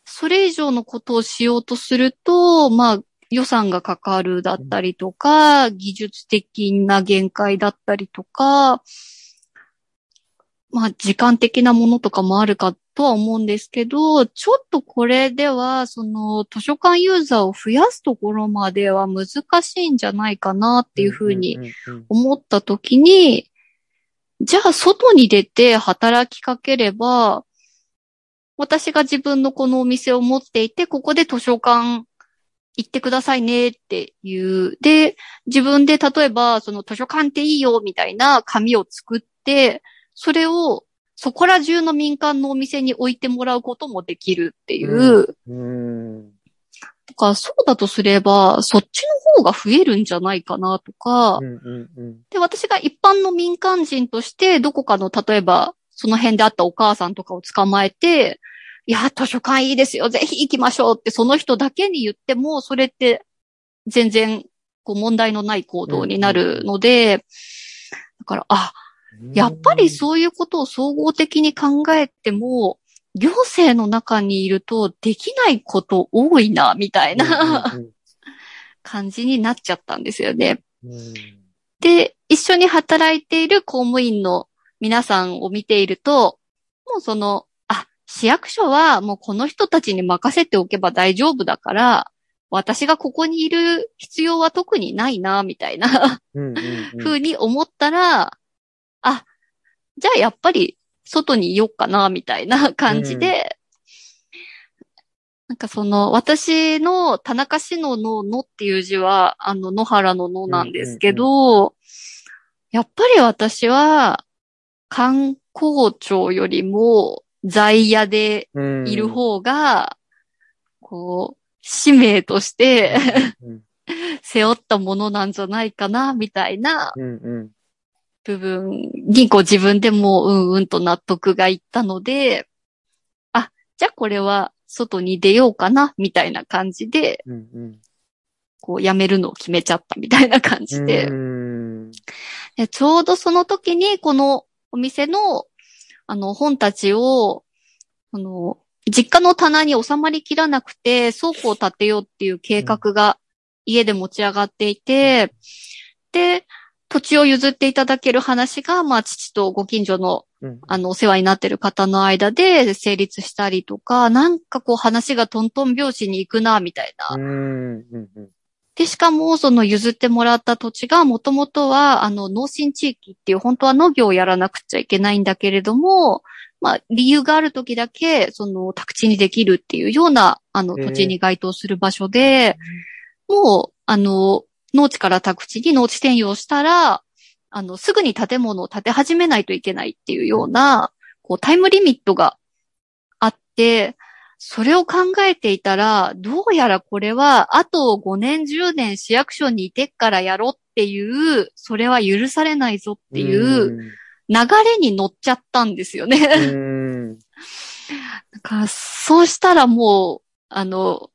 それ以上のことをしようとすると、まあ、予算がかかるだったりとか、技術的な限界だったりとか、まあ、時間的なものとかもあるかとは思うんですけど、ちょっとこれでは、その、図書館ユーザーを増やすところまでは難しいんじゃないかなっていうふうに思ったときに、じゃあ外に出て働きかければ、私が自分のこのお店を持っていて、ここで図書館行ってくださいねっていう。で、自分で例えば、その図書館っていいよみたいな紙を作って、それをそこら中の民間のお店に置いてもらうこともできるっていう。うん。とか、そうだとすれば、そっちの方が増えるんじゃないかなとか、うん。うん。うん。で、私が一般の民間人として、どこかの、例えば、その辺であったお母さんとかを捕まえて、いや、図書館いいですよ、ぜひ行きましょうって、その人だけに言っても、それって、全然、こう、問題のない行動になるので、だから、あ、やっぱりそういうことを総合的に考えても、行政の中にいるとできないこと多いな、みたいなうん。感じになっちゃったんですよね。うん。で、一緒に働いている公務員の皆さんを見ていると、もうその、あ、市役所はもうこの人たちに任せておけば大丈夫だから、私がここにいる必要は特にないな、みたいなうんう に思ったら、あ、じゃあやっぱり外にいよっかな、みたいな感じで、なんかその、私の田中氏のののっていう字は、あの、野原ののなんですけど、やっぱり私は、観光庁よりも在野でうん。いる方が、こう、使命としてうん。背負ったものなんじゃないかな、みたいなうんうん。部分にこう自分でもうんうんと納得がいったので、あ、じゃあこれは外に出ようかな、みたいな感じで、うんうん。こう辞めるのを決めちゃったみたいな感じで、うん。でちょうどその時にこのお店のあの本たちを、あの、実家の棚に収まりきらなくて倉庫を建てようっていう計画が家で持ち上がっていて、で、土地を譲っていただける話が、まあ、父とご近所の、うん。あの、お世話になってる方の間で成立したりとか、なんかこう話がトントン拍子に行くな、みたいな。で、しかも、その譲ってもらった土地が、もともとは、あの、農心地域っていう、本当は農業をやらなくちゃいけないんだけれども、まあ、理由がある時だけ、その、宅地にできるっていうような、あの、土地に該当する場所で、もう、あの、農地から宅地に農地転用したら、あの、すぐに建物を建て始めないといけないっていうような、こう、タイムリミットがあって、それを考えていたら、どうやらこれは、あと5年、10年市役所にいてっからやろっていう、それは許されないぞっていう流れに乗っちゃったんですよね。だからそうしたらもう、あの、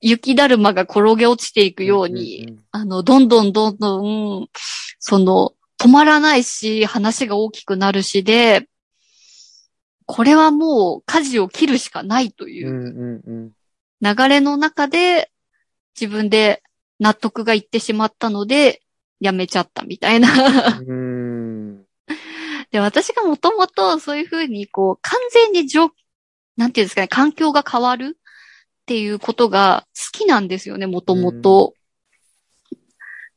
雪だるまが転げ落ちていくように、うんうんうんあの、どんどんどんどん、その、止まらないし、話が大きくなるしで、これはもう舵を切るしかないという。流れの中で、自分で納得がいってしまったので、やめちゃったみたいな。うん。で、私がもともとそういうふうに、こう、完全に状、なんていうんですかね、環境が変わるっていうことが好きなんですよね、もともと。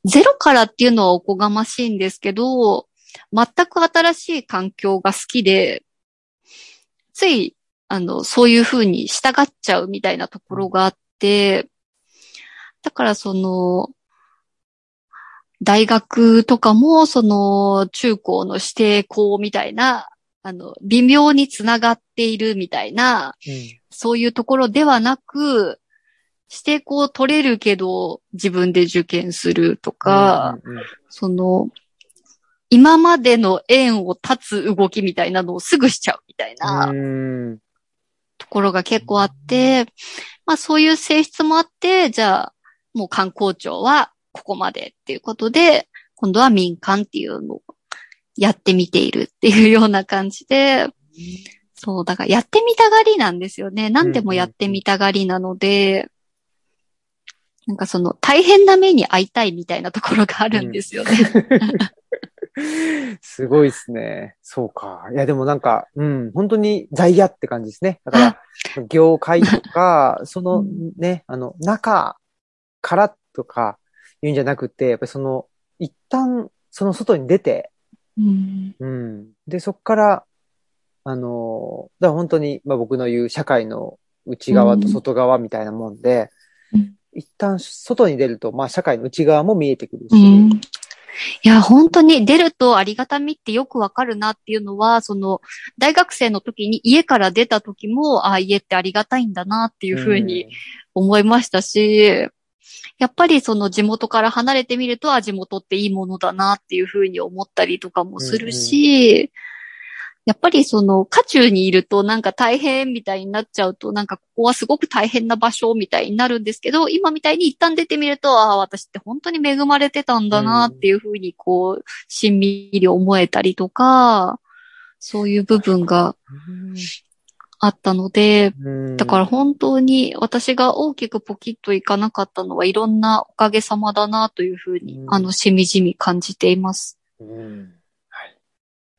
ゼロからっていうのはおこがましいんですけど、全く新しい環境が好きで、つい、あの、そういうふうに従っちゃうみたいなところがあって、だからその、大学とかも、その、中高の指定校みたいな、あの、微妙につながっているみたいな、そういうところではなく、指定校を取れるけど、自分で受験するとか、うんうんその、今までの縁を断つ動きみたいなのをすぐしちゃうみたいなうん。ところが結構あって、まあそういう性質もあって、じゃあ、もう観光庁はここまでっていうことで、今度は民間っていうのをやってみているっていうような感じで、そう、だからやってみたがりなんですよね。何でもやってみたがりなので、なんかその大変な目に遭いたいみたいなところがあるんですよね。すごいですね。そうか。いや、でもなんか、うん、本当に在野って感じですね。だから、業界とか、そのね、あの、中からとか言うんじゃなくて、やっぱりその、一旦、その外に出て、うんうん。で、そこから、あの、だから本当に、まあ僕の言う社会の内側と外側みたいなもんで、うん。一旦外に出ると、まあ社会の内側も見えてくるし、うん。いや、本当に出るとありがたみってよくわかるなっていうのは、その、大学生の時に家から出た時も、ああ、家ってありがたいんだなっていうふうに思いましたし、やっぱりその地元から離れてみると、あ、地元っていいものだなっていうふうに思ったりとかもするし、やっぱりその、渦中にいるとなんか大変みたいになっちゃうと、なんかここはすごく大変な場所みたいになるんですけど、今みたいに一旦出てみると、ああ、私って本当に恵まれてたんだなっていうふうにこう、しんみり思えたりとか、そういう部分があったので、うんだから本当に私が大きくポキッといかなかったのはいろんなおかげさまだなというふうに、うんあの、しみじみ感じています。うんはい。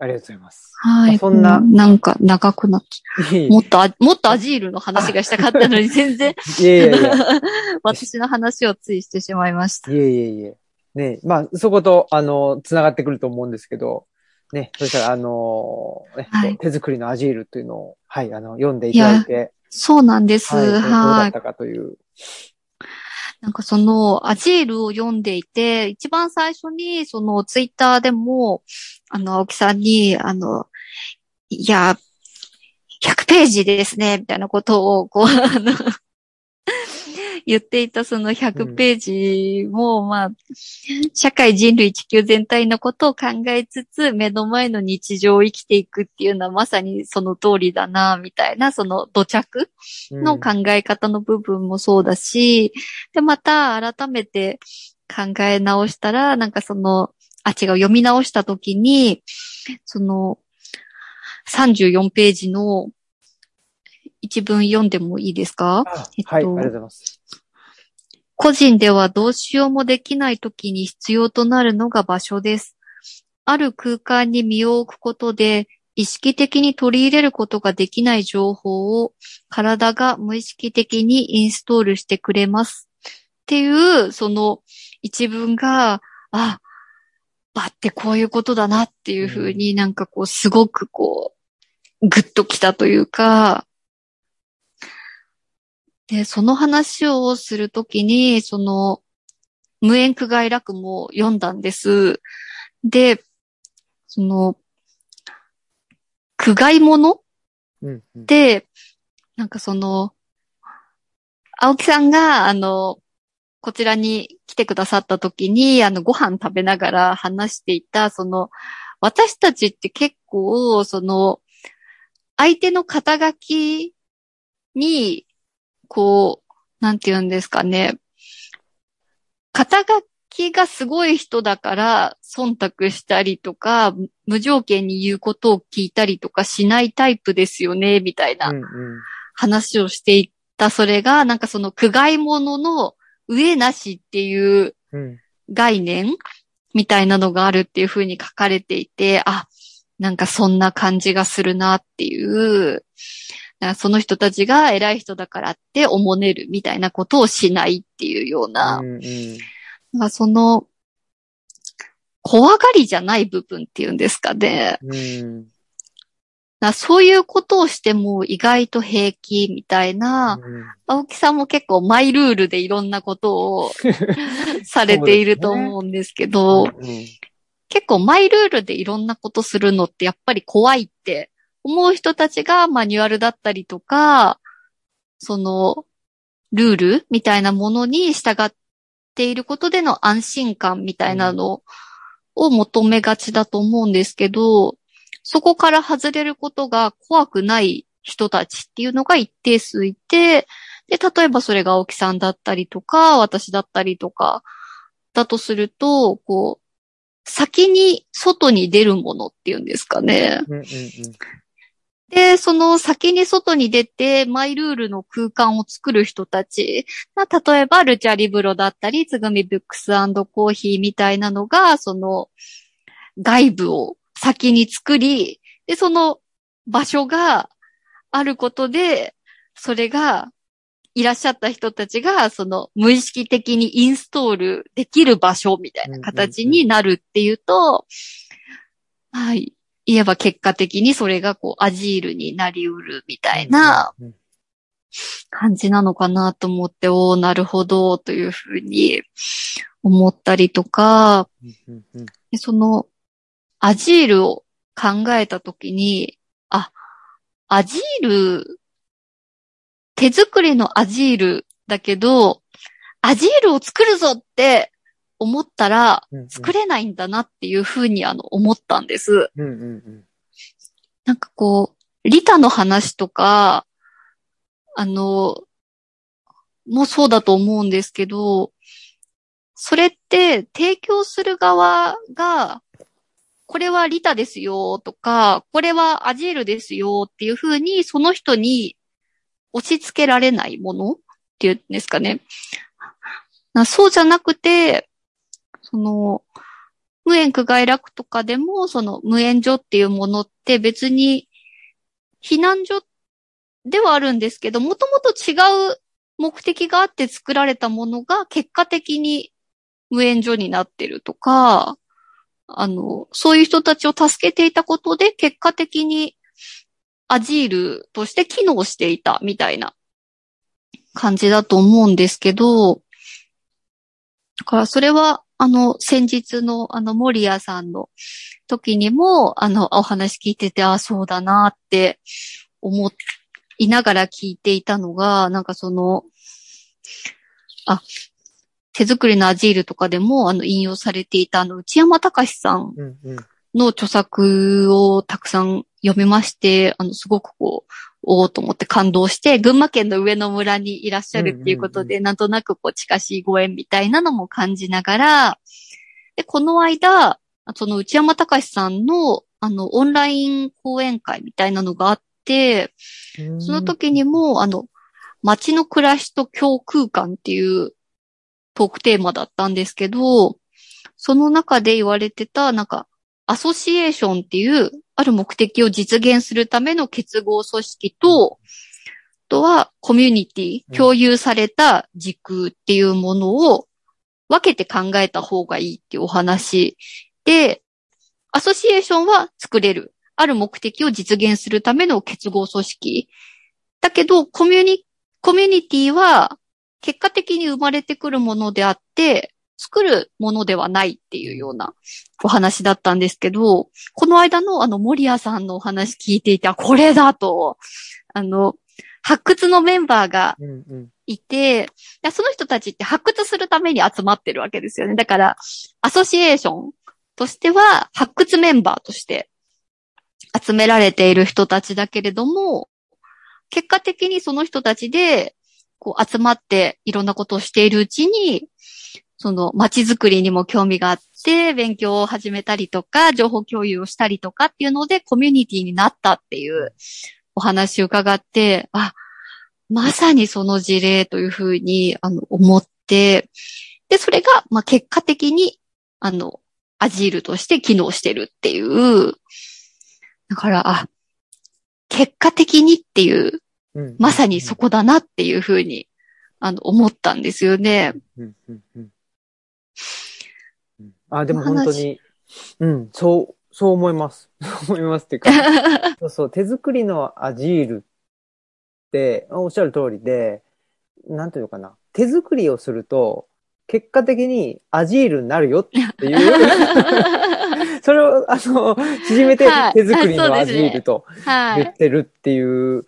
ありがとうございます。はい。そんななんか長くなっちゃいえう。もっとあ、もっとアジールの話がしたかったのに全然、いえいえいえ。私の話をついしてしまいました。いえいえいえ。ね、まあ、そこと、あの、つながってくると思うんですけど、ね、そしたら、あの、ねはい手作りのアジールというのを、はい、あの、読んでいただいて、そうなんです。はい、どうだはい。ったかという。なんかその、アジールを読んでいて、一番最初に、その、ツイッターでも、あの、青木さんに、あの、いや、100ページですね、みたいなことを、こう、あの、言っていたその100ページも、まあ、社会人類地球全体のことを考えつつ、目の前の日常を生きていくっていうのはまさにその通りだな、みたいな、その土着うん。の考え方の部分もそうだし、で、また改めて考え直したら、なんかその、あ、違う、読み直したときに、その、34ページの一文読んでもいいですか？あえっとはい、ありがとうございます。個人ではどうしようもできないときに必要となるのが場所です。ある空間に身を置くことで、意識的に取り入れることができない情報を体が無意識的にインストールしてくれます。っていう、その一文が、あ、ばってこういうことだなっていうふうになんかこう、すごくこう、ぐっときたというか、で、その話をするときに、その、無縁苦外楽も読んだんです。で、その、苦外者うんうんで、なんかその、青木さんが、あの、こちらに来てくださった時に、あの、ご飯食べながら話していた、その、私たちって結構、その、相手の肩書きに、こう、なんて言うんですかね。肩書きがすごい人だから、忖度したりとか、無条件に言うことを聞いたりとかしないタイプですよね、みたいな話をしていった、それが、なんかその苦外者の上なしっていう概念みたいなのがあるっていう風に書かれていて、あ、なんかそんな感じがするなっていう、その人たちが偉い人だからっておもねるみたいなことをしないっていうような、うんうん。まあその、怖がりじゃない部分っていうんですかね。うん。なそういうことをしても意外と平気みたいな、青木さんも結構マイルールでいろんなことを されていると思うんですけど、うん。結構マイルールでいろんなことするのってやっぱり怖いって思う人たちがマニュアルだったりとか、その、ルールみたいなものに従っていることでの安心感みたいなのを求めがちだと思うんですけど、そこから外れることが怖くない人たちっていうのが一定数いて、で、例えばそれが青木さんだったりとか、私だったりとか、だとすると、こう、先に外に出るものっていうんですかね。うんうんで、その先に外に出て、マイルールの空間を作る人たち。まあ例えば、ルチャリブロだったり、つぐみブックスコーヒーみたいなのが、その、外部を先に作り、で、その場所があることで、それが、いらっしゃった人たちが、その無意識的にインストールできる場所みたいな形になるっていうと、はい。言えば結果的にそれがこうアジールになりうるみたいなうん感じなのかなと思って、おーなるほど、というふうに思ったりとか、そのアジールを考えたときに、あ、アジール、手作りのアジールだけど、アジールを作るぞって思ったら、作れないんだなっていうふうにあの思ったんです。うんうんうんなんかこう、リタの話とか、あの、もそうだと思うんですけど、それって提供する側が、これはリタですよとか、これはアジールですよっていうふうに、その人に押し付けられないものっていうんですかね。なそうじゃなくて、その、無縁苦外楽とかでも、その無縁所っていうものって別に避難所ではあるんですけど、もともと違う目的があって作られたものが結果的に無縁所になってるとか、あの、そういう人たちを助けていたことで結果的にアジールとして機能していたみたいな感じだと思うんですけど、だからそれは、あの、先日のあの、森谷さんの時にも、あの、お話聞いてて、ああ、そうだなって思いながら聞いていたのが、なんかその、あ、手作りのアジールとかでも、あの、引用されていた、あの、内山隆さん。の著作をたくさん読めまして、あの、すごくこう、おおと思って感動して、群馬県の上野村にいらっしゃるっていうことで、なんとなくこう、近しいご縁みたいなのも感じながら、で、この間、その内山隆さんの、あの、オンライン講演会みたいなのがあって、その時にも、あの、街の暮らしと共空間っていうトークテーマだったんですけど、その中で言われてた、なんか、アソシエーションっていう、ある目的を実現するための結合組織と、あとはコミュニティ、うん共有された軸っていうものを分けて考えた方がいいっていうお話で、アソシエーションは作れる。ある目的を実現するための結合組織。だけど、コミュニ、コミュニティは結果的に生まれてくるものであって、作るものではないっていうようなお話だったんですけど、この間のあの森谷さんのお話聞いていて、あ、これだと、あの、発掘のメンバーがうんうん。いて、でその人たちって発掘するために集まってるわけですよね。だから、アソシエーションとしては発掘メンバーとして集められている人たちだけれども、結果的にその人たちで、こう集まっていろんなことをしているうちに、その街づくりにも興味があって、勉強を始めたりとか、情報共有をしたりとかっていうので、コミュニティになったっていうお話を伺って、あ、まさにその事例というふうに、あの、思って、で、それが、まあ、結果的に、あの、アジールとして機能してるっていう、だから、あ、結果的にっていう、うんまさにそこだなっていうふうに、あの、思ったんですよね。うんうんうんうんあ、でも本当に、うん、そう、そう思います。そう思いますっていうか、そうそう、手作りのアジールって、おっしゃる通りで、なんていうのかな、手作りをすると、結果的にアジールになるよっていう、それを、あの、縮めてはい。手作りのアジールとはい。言ってるっていう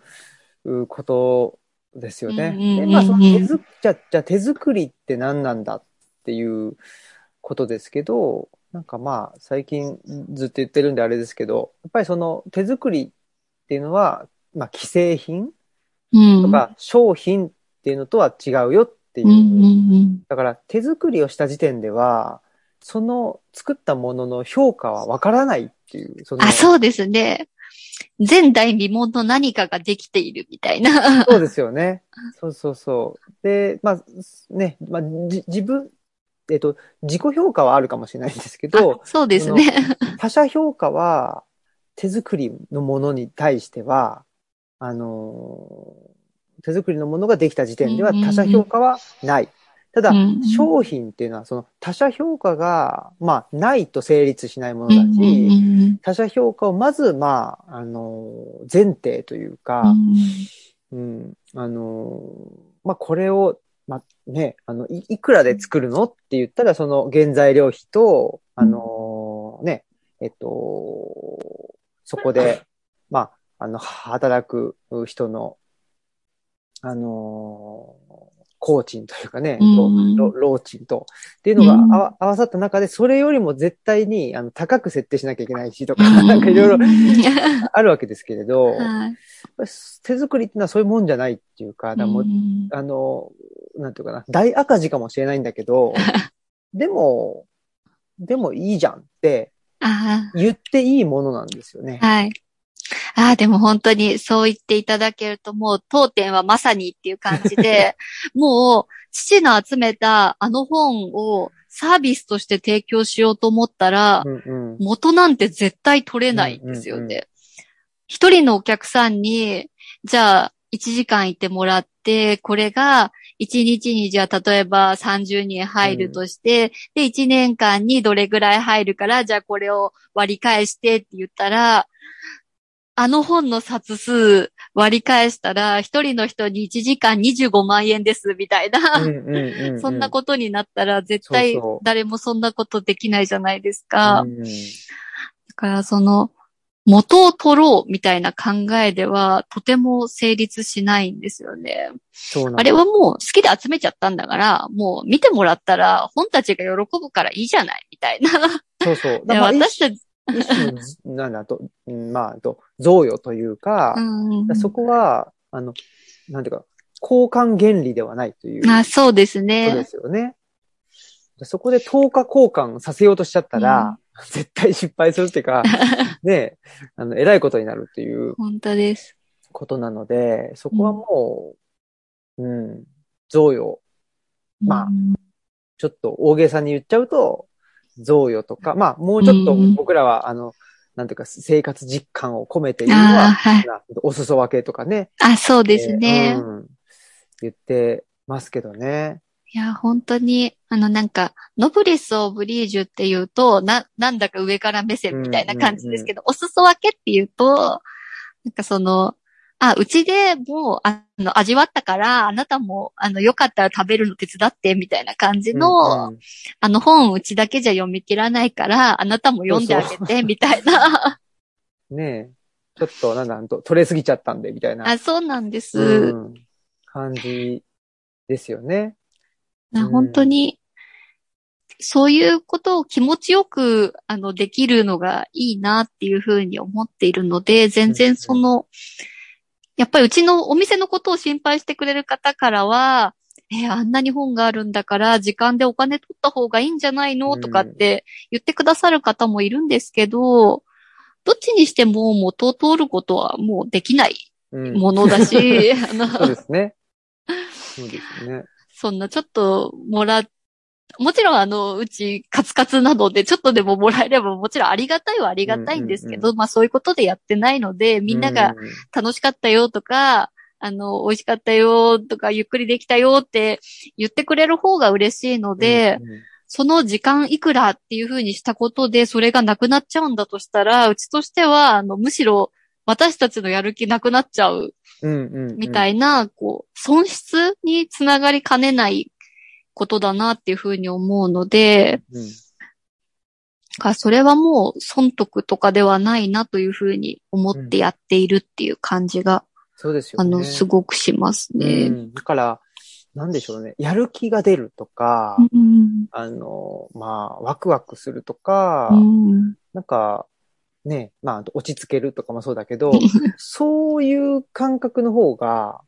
うことですよね。まあ、その手作じゃ、じゃあ手作りって何なんだっていうことですけど、なんかまあ、最近ずっと言ってるんであれですけど、やっぱりその手作りっていうのは、まあ、既製品うん。とか商品っていうのとは違うよっていう。だから手作りをした時点では、その作ったものの評価はわからないっていう。そのあ、そうですね。前代未聞の何かができているみたいな。そうですよね。そうそうそう。で、まあ、ね、まあ、じ自分、えっと、自己評価はあるかもしれないんですけどあ、そうですね。他者評価は手作りのものに対しては、あのー手作りのものができた時点では他者評価はない。ただ商品っていうのはその他者評価が、まあ、ないと成立しないものだし、他者評価をまず、まあ、あのー前提というか、うん、あのーまあ、これを、まあ、ね、あの、いいくらで作るのって言ったら、その原材料費と、あのーね、えっと、そこで、まあ、あの、働く人の、あのー工賃というかね、うん。労労賃と、っていうのが合わさった中で、それよりも絶対に、あの、高く設定しなきゃいけないしとか、なんかいろいろ あるわけですけれど、はい。手作りっていうのはそういうもんじゃないっていうか、だもううん。あの、なんていうかな、大赤字かもしれないんだけど、でも、でもいいじゃんってあ言っていいものなんですよね。あ、。はい。ああ、でも本当にそう言っていただけると、もう当店はまさにっていう感じで、もう父の集めたあの本をサービスとして提供しようと思ったら、うんうん。元なんて絶対取れないんですようんうんね。一人のお客さんに、じゃあ、1時間いてもらって、これが、1日にじゃあ、例えば30人入るとして、で、1年間にどれぐらい入るから、じゃあこれを割り返してって言ったら、あの本の冊数割り返したら、一人の人に1時間25万円です、みたいな。うんうんうんうんそんなことになったら、絶対誰もそんなことできないじゃないですか。うんだからその、元を取ろうみたいな考えでは、とても成立しないんですよね。あれはもう好きで集めちゃったんだから、もう見てもらったら本たちが喜ぶからいいじゃないみたいな。そうそう。私たち、一種の、なんだと、うんまあ、と、贈与というか、うんそこは、あの、なんていうか、交換原理ではないというあそうですことでね。すよね。そこで10日交換させようとしちゃったら、絶対失敗するっていうか、ね、あの、偉いことになるっていう本当です。ことなので、そこはもう、うん、贈与、まあうんちょっと大げさに言っちゃうと、贈与とか、まあ、もうちょっとうん僕らは、あの、なんていうか、生活実感を込めて言うのは、はい。なお裾分けとかね。あ、そうですね。えーうん言ってますけどね。いや、本当に、あの、なんか、ノブレス・オブリージュっていうと、な、なんだか上から目線みたいな感じですけど、お裾分けっていうと、なんかその、あ、うちでもう、あの、味わったから、あなたも、あの、よかったら食べるの手伝って、みたいな感じの、うんうんあの本、うちだけじゃ読み切らないから、あなたも読んであげて、みたいな。ねえ。ちょっと、なんだ、ほんと取れすぎちゃったんで、みたいな。あ、そうなんです。うん感じですよね。な本当に、そういうことを気持ちよく、あの、できるのがいいなっていうふうに思っているので、全然その、やっぱりうちのお店のことを心配してくれる方からは、えーあんなに本があるんだから、時間でお金取った方がいいんじゃないの？とかって言ってくださる方もいるんですけど、どっちにしても元を通ることはもうできないうんものだし、あのそうですね。そうですね。そんなちょっともら、もちろんあの、うちカツカツなので、ちょっとでももらえればもちろんありがたいはありがたいんですけど、まあそういうことでやってないので、みんながうん楽しかったよとか、あの、美味しかったよとか、ゆっくりできたよって言ってくれる方が嬉しいので、うんうん。その時間いくらっていう風にしたことで、それがなくなっちゃうんだとしたら、うちとしては、あの、むしろ私たちのやる気なくなっちゃううんうんうん。みたいな、こう、損失につながりかねないことだなっていうふうに思うので、うんかそれはもう損得とかではないなというふうに思ってやっているっていう感じが、そうですよね。あの、すごくしますね。うんだから、なんでしょうね。やる気が出るとか、うんあの、まあ、ワクワクするとか、うんなんか、ね、まあ、落ち着けるとかもそうだけど、そういう感覚の方が、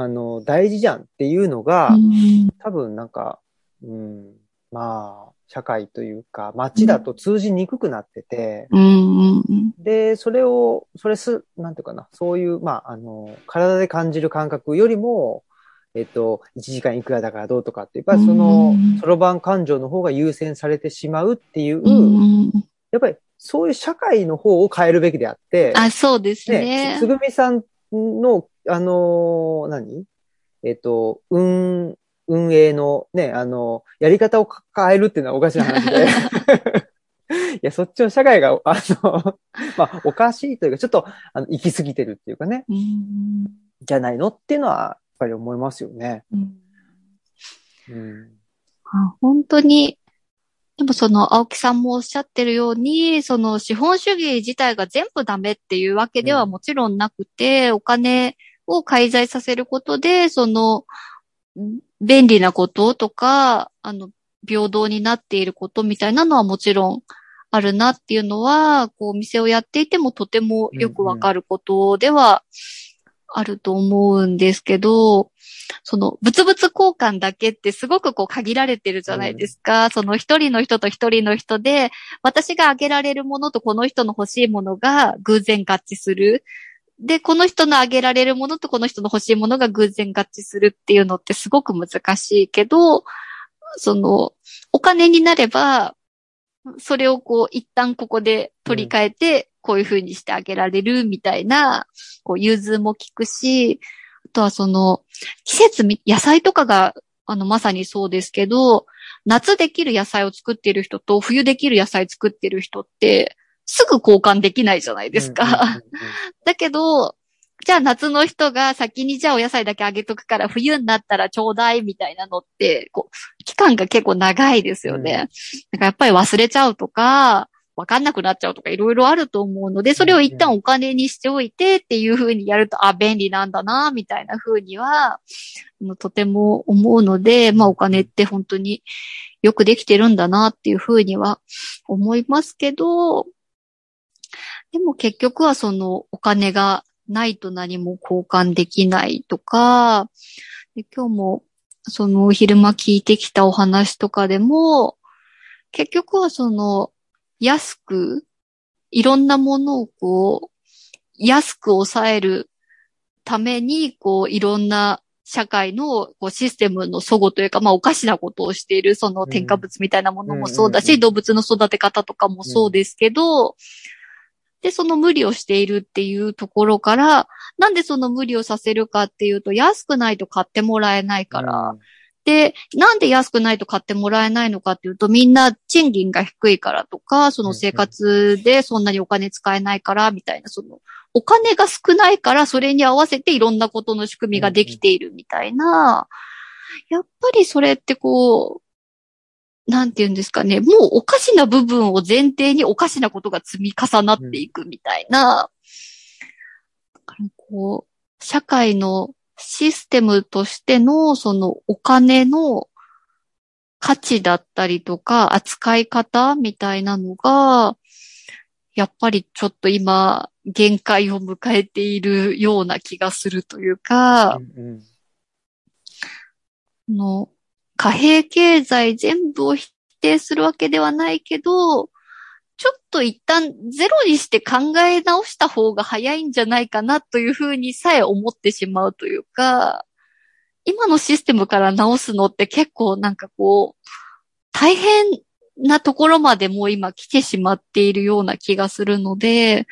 あの、大事じゃんっていうのが、うん。多分なんか、うん、まあ、社会というか、街だと通じにくくなってて、うん。うん。で、それを、それす、なんていうかな、そういう、まあ、あの、体で感じる感覚よりも、えっと、1時間いくらだからどうとかっていうか、そのうん、そろばん感情の方が優先されてしまうっていう、うん。やっぱりそういう社会の方を変えるべきであって、あ、そうですね、ねつ。ぐみさんの、あのー何？えっと、運、運営のね、あの、やり方を変えるっていうのはおかしな話で。いや、そっちの社会が、あの、まあ、おかしいというか、ちょっと、あの、行き過ぎてるっていうかね、うんじゃないのっていうのは、やっぱり思いますよね。うんうん。あ本当に、でもその青木さんもおっしゃってるように、その資本主義自体が全部ダメっていうわけではうん。もちろんなくて、お金を介在させることで、その、ん便利なこととか、あの、平等になっていることみたいなのはもちろんあるなっていうのは、こう、お店をやっていてもとてもよくわかることではあると思うんですけど、その、物々交換だけってすごくこう限られてるじゃないですか。その一人の人と一人の人で、私があげられるものとこの人の欲しいものが偶然合致する。で、この人のあげられるものとこの人の欲しいものが偶然合致するっていうのってすごく難しいけど、その、お金になれば、それをこう、一旦ここで取り替えて、こういう風にしてあげられるみたいな、こう、融通も効くし、あとはその、季節み、野菜とかが、あの、まさにそうですけど、夏できる野菜を作っている人と冬できる野菜作っている人って、すぐ交換できないじゃないですか。だけど、じゃあ夏の人が先にじゃあお野菜だけあげとくから冬になったらちょうだいみたいなのって、こう、期間が結構長いですよね。うんなんかやっぱり忘れちゃうとか、わかんなくなっちゃうとかいろいろあると思うので、それを一旦お金にしておいてっていう風にやると、あ、便利なんだな、みたいな風には、とても思うので、まあお金って本当によくできてるんだなっていう風には思いますけど、でも結局はそのお金がないと何も交換できないとか、で今日もその昼間聞いてきたお話とかでも、結局はその安く、いろんなものをこう、安く抑えるために、こう、いろんな社会のこうシステムの齟齬というか、まあおかしなことをしている、その添加物みたいなものもそうだし、動物の育て方とかもそうですけど、で、その無理をしているっていうところから、なんでその無理をさせるかっていうと、安くないと買ってもらえないから。で、なんで安くないと買ってもらえないのかっていうと、みんな賃金が低いからとか、その生活でそんなにお金使えないから、みたいな、その、お金が少ないから、それに合わせていろんなことの仕組みができているみたいな、やっぱりそれってこう、なんて言うんですかね、もうおかしな部分を前提におかしなことが積み重なっていくみたいな、こう、社会のシステムとしての、そのお金の価値だったりとか、扱い方みたいなのが、やっぱりちょっと今、限界を迎えているような気がするというか、うんうん。の貨幣経済全部を否定するわけではないけど、ちょっと一旦ゼロにして考え直した方が早いんじゃないかなというふうにさえ思ってしまうというか、今のシステムから直すのって結構なんかこう、大変なところまでもう今来てしまっているような気がするので、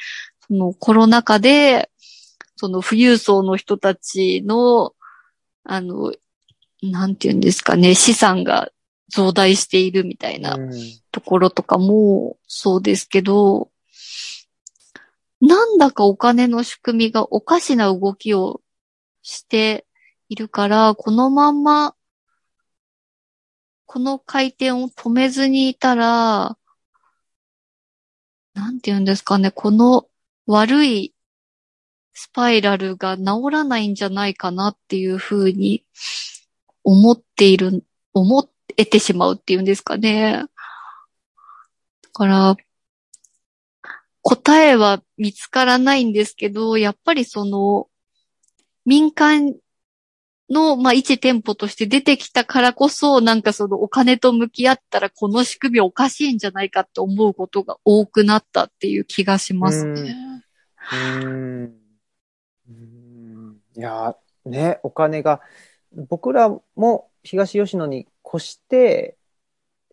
そのコロナ禍で、その富裕層の人たちの、あの、なんていうんですかね、資産が増大しているみたいなうん。ところとかもそうですけど、なんだかお金の仕組みがおかしな動きをしているから、このまんま、この回転を止めずにいたら、なんて言うんですかね、この悪いスパイラルが治らないんじゃないかなっていうふうに思っている、思えてしまうっていうんですかね。だから、答えは見つからないんですけど、やっぱりその、民間の、まあ、一店舗として出てきたからこそ、なんかそのお金と向き合ったらこの仕組みおかしいんじゃないかって思うことが多くなったっていう気がしますね。うんうんいや、ね、お金が、僕らも東吉野に越して、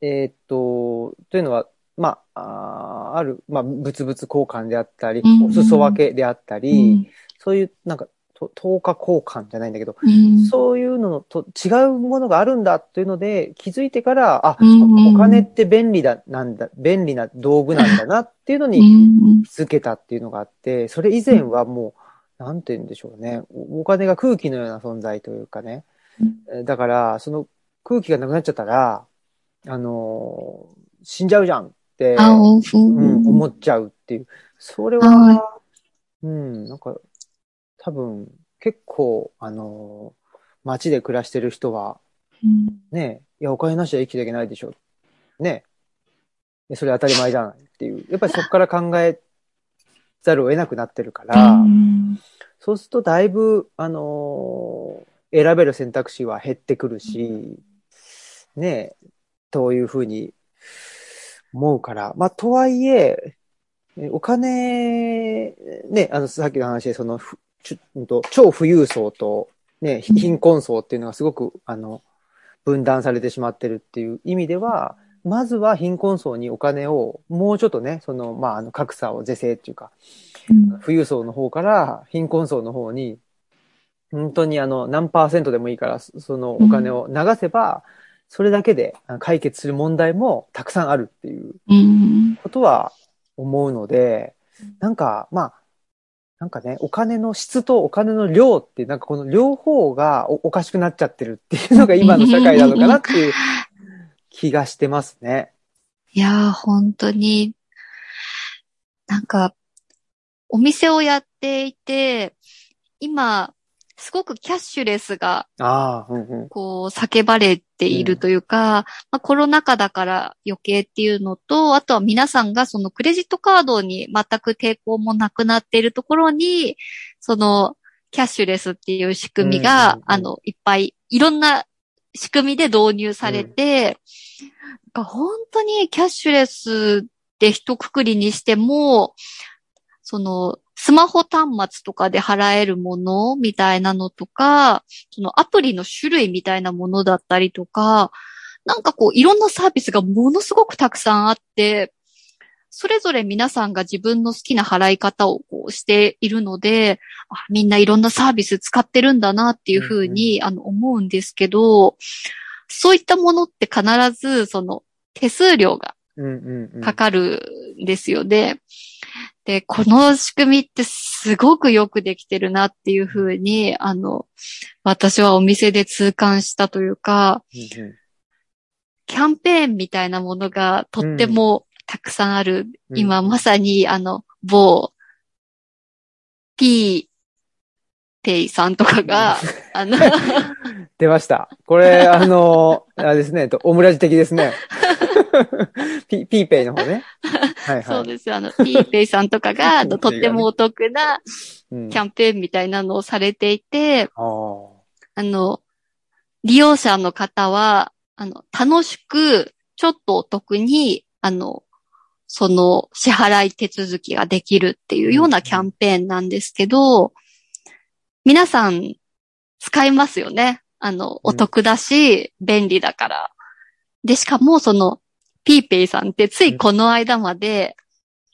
えーっと、というのは、まあ、ある、まあ、物々交換であったり、うん。お裾分けであったうり、ん。そういう、なんか、と等価交換じゃないんだけど、うん。そういうのと違うものがあるんだというので気づいてから、あ、うん。お金って便利だ、なんだ、便利な道具なんだなっていうのうにん。気づけたっていうのがあって、それ以前はもう、なんて言うんでしょうね。おお金が空気のような存在というかね。えだから、その空気がなくなっちゃったら、あのー死んじゃうじゃんって、あ、ううん、ん、思っちゃうっていう。それはは、うん、なんか、多分、結構、あのー街で暮らしてる人は、うんね、いや、お金なしは生きていけないでしょ。ね。でそれ当たり前じゃないっていう。やっぱりそこから考えざるを得なくなってるから、うんそうするとだいぶ、あのー選べる選択肢は減ってくるし、ね、というふうに思うから。まあ、とはいえ、えお金、ね、あの、さっきの話で、その、ふちょうんと超富裕層と、ね、ひ貧困層っていうのがすごく、あの、分断されてしまってるっていう意味では、まずは貧困層にお金を、もうちょっとね、その、まあ、あの、格差を是正っていうか、うん富裕層の方から貧困層の方に、本当にあの、何パーセントでもいいから、そそのお金を流せば、それだけで解決する問題もたくさんあるっていううん。ことは思うので、なんか、まあ、なんかね、お金の質とお金の量って、なんかこの両方がおおかしくなっちゃってるっていうのが今の社会なのかなっていう 気がしてますね。いやー、本当に、なんか、お店をやっていて、今、すごくキャッシュレスが、ああ、うんうん。こう、叫ばれているというか、まあ、コロナ禍だから余計っていうのと、あとは皆さんがそのクレジットカードに全く抵抗もなくなっているところに、その、キャッシュレスっていう仕組みうんが、うんうん。あの、いっぱい、いろんな仕組みで導入されて、なんか本当にキャッシュレスで一括りにしても、その、スマホ端末とかで払えるものみたいなのとか、そのアプリの種類みたいなものだったりとか、なんかこういろんなサービスがものすごくたくさんあって、それぞれ皆さんが自分の好きな払い方をこうしているので、あみんないろんなサービス使ってるんだなっていうふうに、あの思うんですけど、そういったものって必ずその手数料がうんうんうん。かかるんですよね。で、この仕組みってすごくよくできてるなっていうふうに、あの、私はお店で痛感したというか、キャンペーンみたいなものがとってもたくさんある。うん今まさに、あの、某、P、ペイさんとかが、あの、出ました。これ、あの、あれですね、とオムラジ的ですね。ピピーペイの方ね。はいはい。そうですよ。あの、P ペイさんとかが、とってもお得なうんキャンペーンみたいなのをされていて、あーあの、利用者の方は、あの、楽しく、ちょっとお得に、あの、その支払い手続きができるっていうようなキャンペーンなんですけど、皆さん使いますよね。あの、お得だし、便利だから。で、しかもその、ピーペイさんってついこの間まで、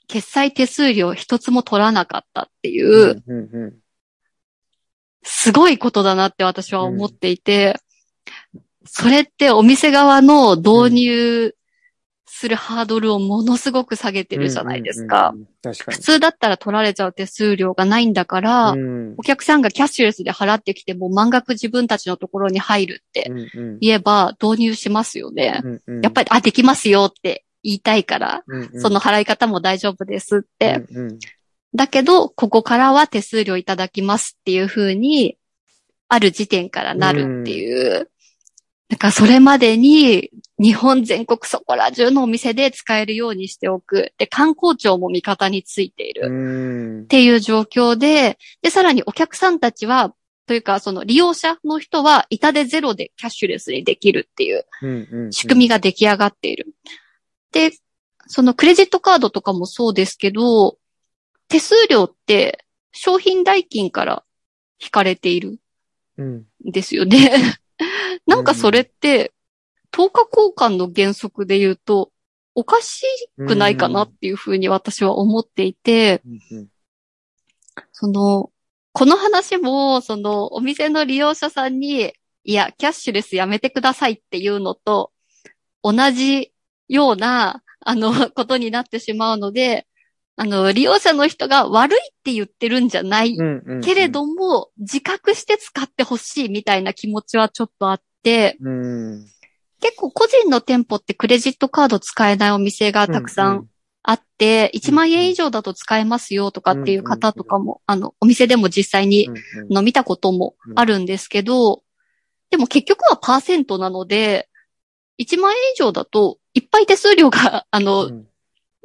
決済手数料一つも取らなかったっていう、すごいことだなって私は思っていて、それってお店側の導入するハードルをものすごく下げてるじゃないですか。うんうんうん確か普通だったら取られちゃう手数料がないんだから、に。うんお客さんがキャッシュレスで払ってきても満額自分たちのところに入るってうんうん言えば導入しますよね。うんうんやっぱり、あ、できますよって言いたいから、うんうんその払い方も大丈夫ですって。うんうんだけど、ここからは手数料いただきますっていう風に、ある時点からなるっていう。だからそれまでに、日本全国そこら中のお店で使えるようにしておく。で、観光庁も味方についている。うんっていう状況で、で、さらにお客さんたちは、というか、その利用者の人は、板でゼロでキャッシュレスにできるっていう仕組みが出来上がっている。で、そのクレジットカードとかもそうですけど、手数料って商品代金から引かれているうんんですよね。なんかそれって、10日交換の原則で言うと、おかしくないかなっていうふうに私は思っていて、その、この話も、その、お店の利用者さんに、いや、キャッシュレスやめてくださいっていうのと、同じような、あの、ことになってしまうので、あの、利用者の人が悪いって言ってるんじゃないけれども、自覚して使ってほしいみたいな気持ちはちょっとあって、うん結構個人の店舗ってクレジットカード使えないお店がたくさんあって、1万円以上だと使えますよとかっていう方とかも、あの、お店でも実際にの見たこともあるんですけど、でも結局はパーセントなので、1万円以上だと、いっぱい手数料が、あの、うん。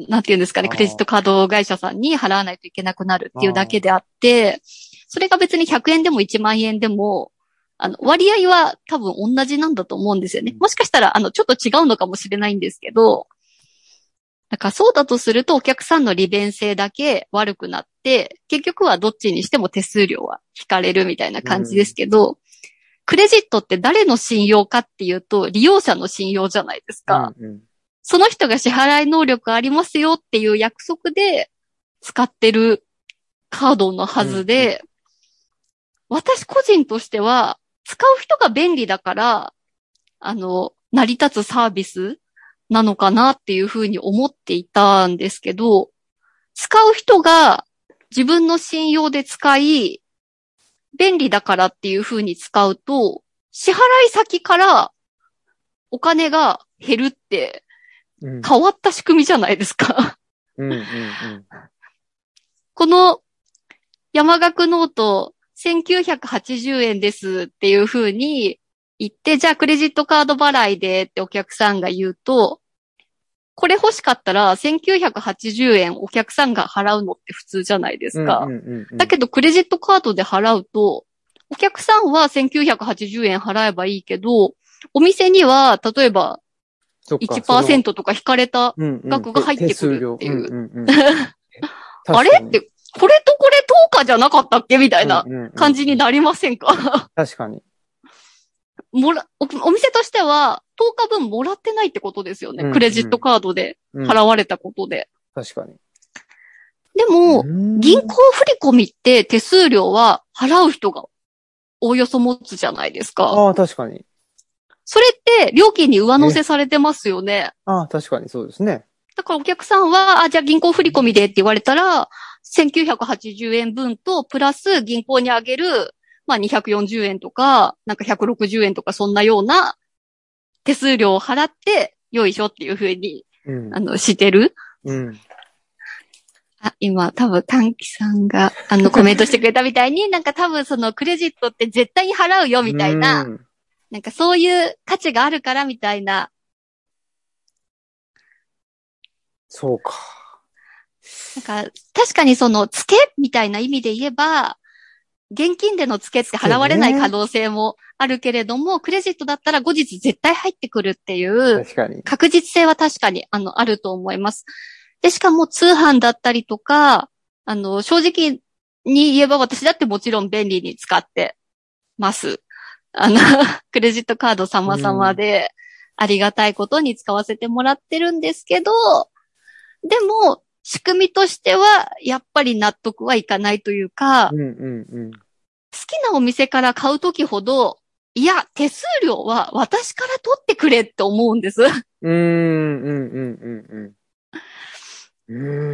なんていうんですかね、クレジットカード会社さんに払わないといけなくなるっていうだけであって、それが別に100円でも1万円でも、あの、割合は多分同じなんだと思うんですよね。もしかしたら、あの、ちょっと違うのかもしれないんですけど、だからそうだとするとお客さんの利便性だけ悪くなって、結局はどっちにしても手数料は引かれるみたいな感じですけど、クレジットって誰の信用かっていうと、利用者の信用じゃないですか。うんうんその人が支払い能力ありますよっていう約束で使ってるカードのはずで、私個人としては、使う人が便利だから、あの、成り立つサービスなのかなっていうふうに思っていたんですけど、使う人が自分の信用で使い、便利だからっていうふうに使うと、支払い先からお金が減るってうん変わった仕組みじゃないですか。うんうんうんこの山岳ノート1980円ですっていう風に言って、じゃあクレジットカード払いでってお客さんが言うと、これ欲しかったら1980円お客さんが払うのって普通じゃないですか。うんうんうんうん。だけどクレジットカードで払うと、お客さんは1980円払えばいいけど、お店には例えばそっか1%とか引かれた、額が入ってくるっていう。あれって、これとこれ10日じゃなかったっけ？みたいな感じにななりませんか？確かに。もらお、お店としては10日分もらってないってことですよね？うんうんクレジットカードでうん払われたことで。確かに。でも、うん銀行振込って手数料は払う人がおおよそ持つじゃないですか。ああ、確かに。それって料金に上乗せされてますよね。ああ、確かにそうですね。だからお客さんは、あ、じゃあ銀行振込でって言われたら、1980円分と、プラス銀行にあげる、まあ240円とか、なんか160円とかそんなような手数料を払って、よいしょっていうふうに、うんあ。の、してる。うん。あ、今、多分、短期さんが、あの、コメントしてくれたみたいに、なんか多分そのクレジットって絶対に払うよみたいな、うん。なんかそういう価値があるからみたいな、そうか。なんか、確かにその、付けみたいな意味で言えば、現金での付けって払われない可能性もあるけれども、クレジットだったら後日絶対入ってくるっていう。確実性は確かに、あの、あると思います。で、しかも通販だったりとか、あの、正直に言えば私だってもちろん便利に使ってます。あの、クレジットカード様々で、ありがたいことに使わせてもらってるんですけど、でも、仕組みとしては、やっぱり納得はいかないというか、うんうんうん。好きなお店から買うときほど、いや、手数料は私から取ってくれって思うんです。うーん、うん、うん、うん、うん。うん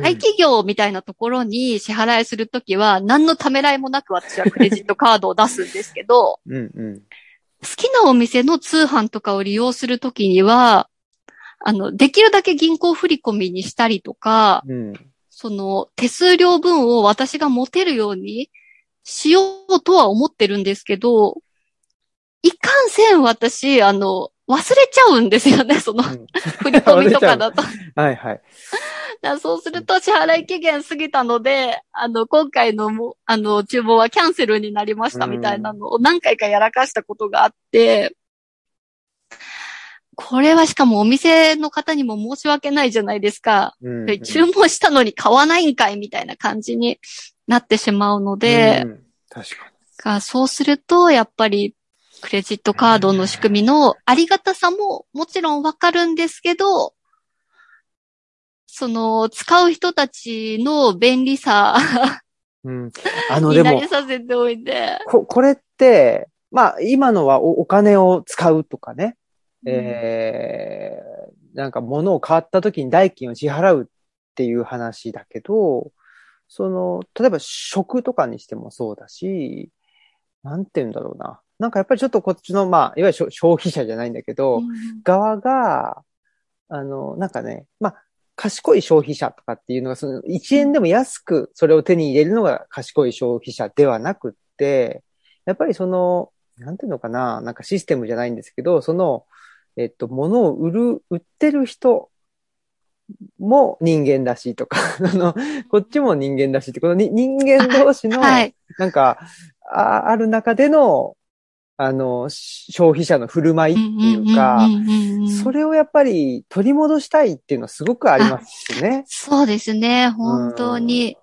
大企業みたいなところに支払いするときは、何のためらいもなく私はクレジットカードを出すんですけど、うん、うん。好きなお店の通販とかを利用するときには、あの、できるだけ銀行振込にしたりとか、うん。その手数料分を私が持てるようにしようとは思ってるんですけど、いかんせん私、あの、忘れちゃうんですよね、そのうん振り込みとかだと。はい、はい。そうすると支払い期限過ぎたので、あの、今回のも、あの、注文はキャンセルになりましたみたいなのを何回かやらかしたことがあって、これはしかもお店の方にも申し訳ないじゃないですか。うんで注文したのに買わないんかいみたいな感じになってしまうので、うん確かがそうすると、やっぱり、クレジットカードの仕組みのありがたさももちろんわかるんですけど、その、使う人たちの便利さに。うん。あの、でもさせておいて。こ、これって、まあ、今のはおお金を使うとかね、えー、なんか物を買った時に代金を支払うっていう話だけど、その、例えば食とかにしてもそうだし、なんて言うんだろうな。なんかやっぱりちょっとこっちの、まあ、いわゆる消消費者じゃないんだけど、うん側が、あの、なんかね、まあ、賢い消費者とかっていうのが、その1円でも安くそれを手に入れるのが賢い消費者ではなくって、やっぱりその、なんていうのかな、なんかシステムじゃないんですけど、その、えっと、物を売る、売ってる人も人間だしとか、あの、こっちも人間だしって、このに人間同士の、はい。なんか、あある中での、あの、し消費者の振る舞いっていうか、それれをやっぱり取り戻したいっていうのはすごくありますしね。そうですね、本当に。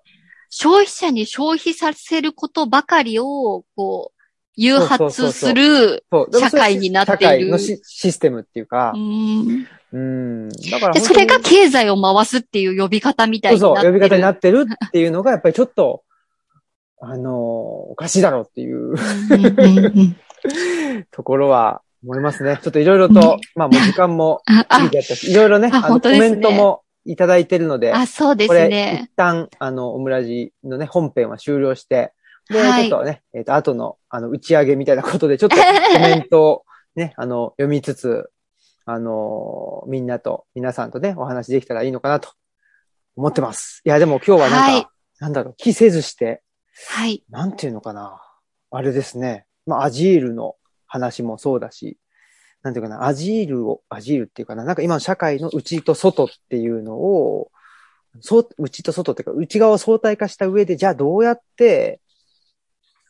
消費者に消費させることばかりを、こう、誘発する社会になっている。社会のシシステムっていうか。う、ん。うん。だからそれが経済を回すっていう呼び方みたいそうそう、になってる。呼び方になってるっていうのが、やっぱりちょっと、あのーおかしいだろうっていう。ところは思いますね。ちょっといろいろと、まあもう時間もいろいろね、ああの、コメントもいただいてるので、あ、そうでこれ、すね一。旦、あの、オムラジのね、本編は終了して、で、はいちょっとね、えっ、と、後の、あの、打ち上げみたいなことで、ちょっと コメントをね、あの、読みつつ、あのみんなと、皆さんとね、お話できたらいいのかなと思ってます。いや、でも今日はなんか、はいなんだろう、気せずして、はい。なんていうのかな。あれですね。まあ、アジールの話もそうだし、なんていうかな、アジールを、アジールっていうかな、なんか今の社会の内と外っていうのを、そう、内と外っていうか、内側を相対化した上で、じゃあどうやって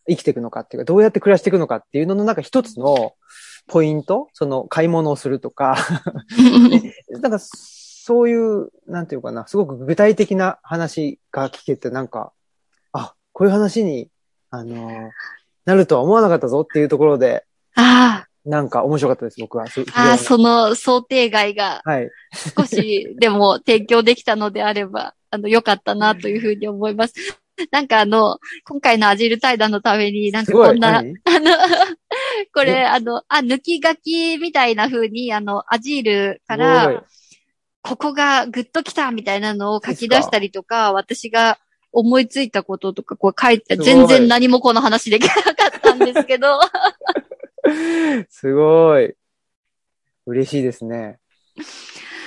生きていくのかっていうか、どうやって暮らしていくのかっていうののなんか一つのポイントその買い物をするとか、なんかそういう、なんていうかな、すごく具体的な話が聞けて、なんか、あ、こういう話に、あのーなるとは思わなかったぞっていうところで、あなんか面白かったです、僕は。すあ、あその想定外がにはい。少しでも提供できたのであれば、あの、良かったなというふうに思います。なんかあの、今回のアジール対談のために、なんか。こんな、あ何の、これ、あの、あ、抜き書きみたいな風に、あの、アジールから、ここがグッときたみたいなのを書き出したりとか、私が思いついたこととか、こう書いて、全然何もこの話できなかったんですけど、すごい。嬉しいですね。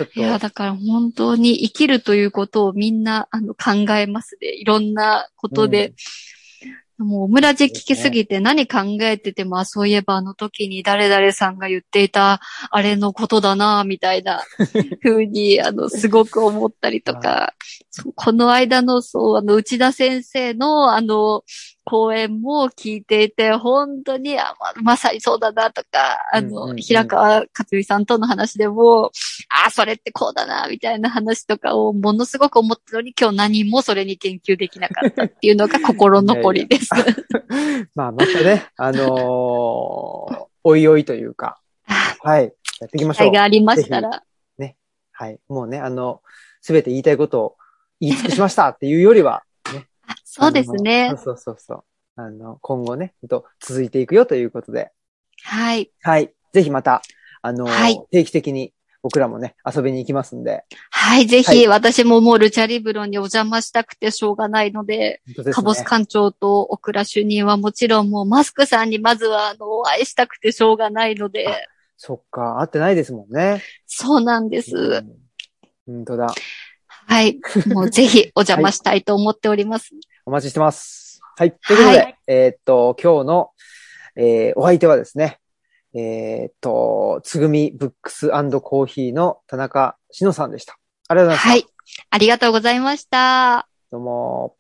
ちょっと。いや、だから本当に生きるということをみんな、あの、考えますで、いろんなことで、もう、オムラジ聞きすぎて何考えてても、あそういえばあの時に誰々さんが言っていた、あれのことだな、みたいな 風に、あの、すごく思ったりとか、この間の、そう、あの、内田先生の、あの、講演も聞いていて、本当に、あままさにそうだなとか、あの、うんうんうん平川克美さんとの話でも、あ、それってこうだな、みたいな話とかをものすごく思ったのに、今日何もそれに言及できなかったっていうのが心残りです。まあ、またね、あのーおいおいというか、はい。やっていきましょう機会。がありましたら。はい。もうね、あの、すべて言いたいことを言い尽くしましたっていうよりは、あそうですね。そうそうそうそう。あの、今後ね、と続いていくよということで、はい。はい。ぜひまた、あの、はい定期的に僕らもね、遊びに行きますんで、はい、ぜひ、はい私ももうルチャリブロにお邪魔したくてしょうがないので、ですね。カボス館長とオクラ主任はもちろんもうマスクさんにまずはあのお会いしたくてしょうがないので、そっか、会ってないですもんね。そうなんです。うん本当だ。はい。もうぜひお邪魔したいと思っております。お待ちしてます。はい。ということで、はいえーっと、今日の、えーお相手はですね、えーっと、つぐみブックスコーヒーの田中しのさんでした。ありがとうございました。はい。ありがとうございました。どうも。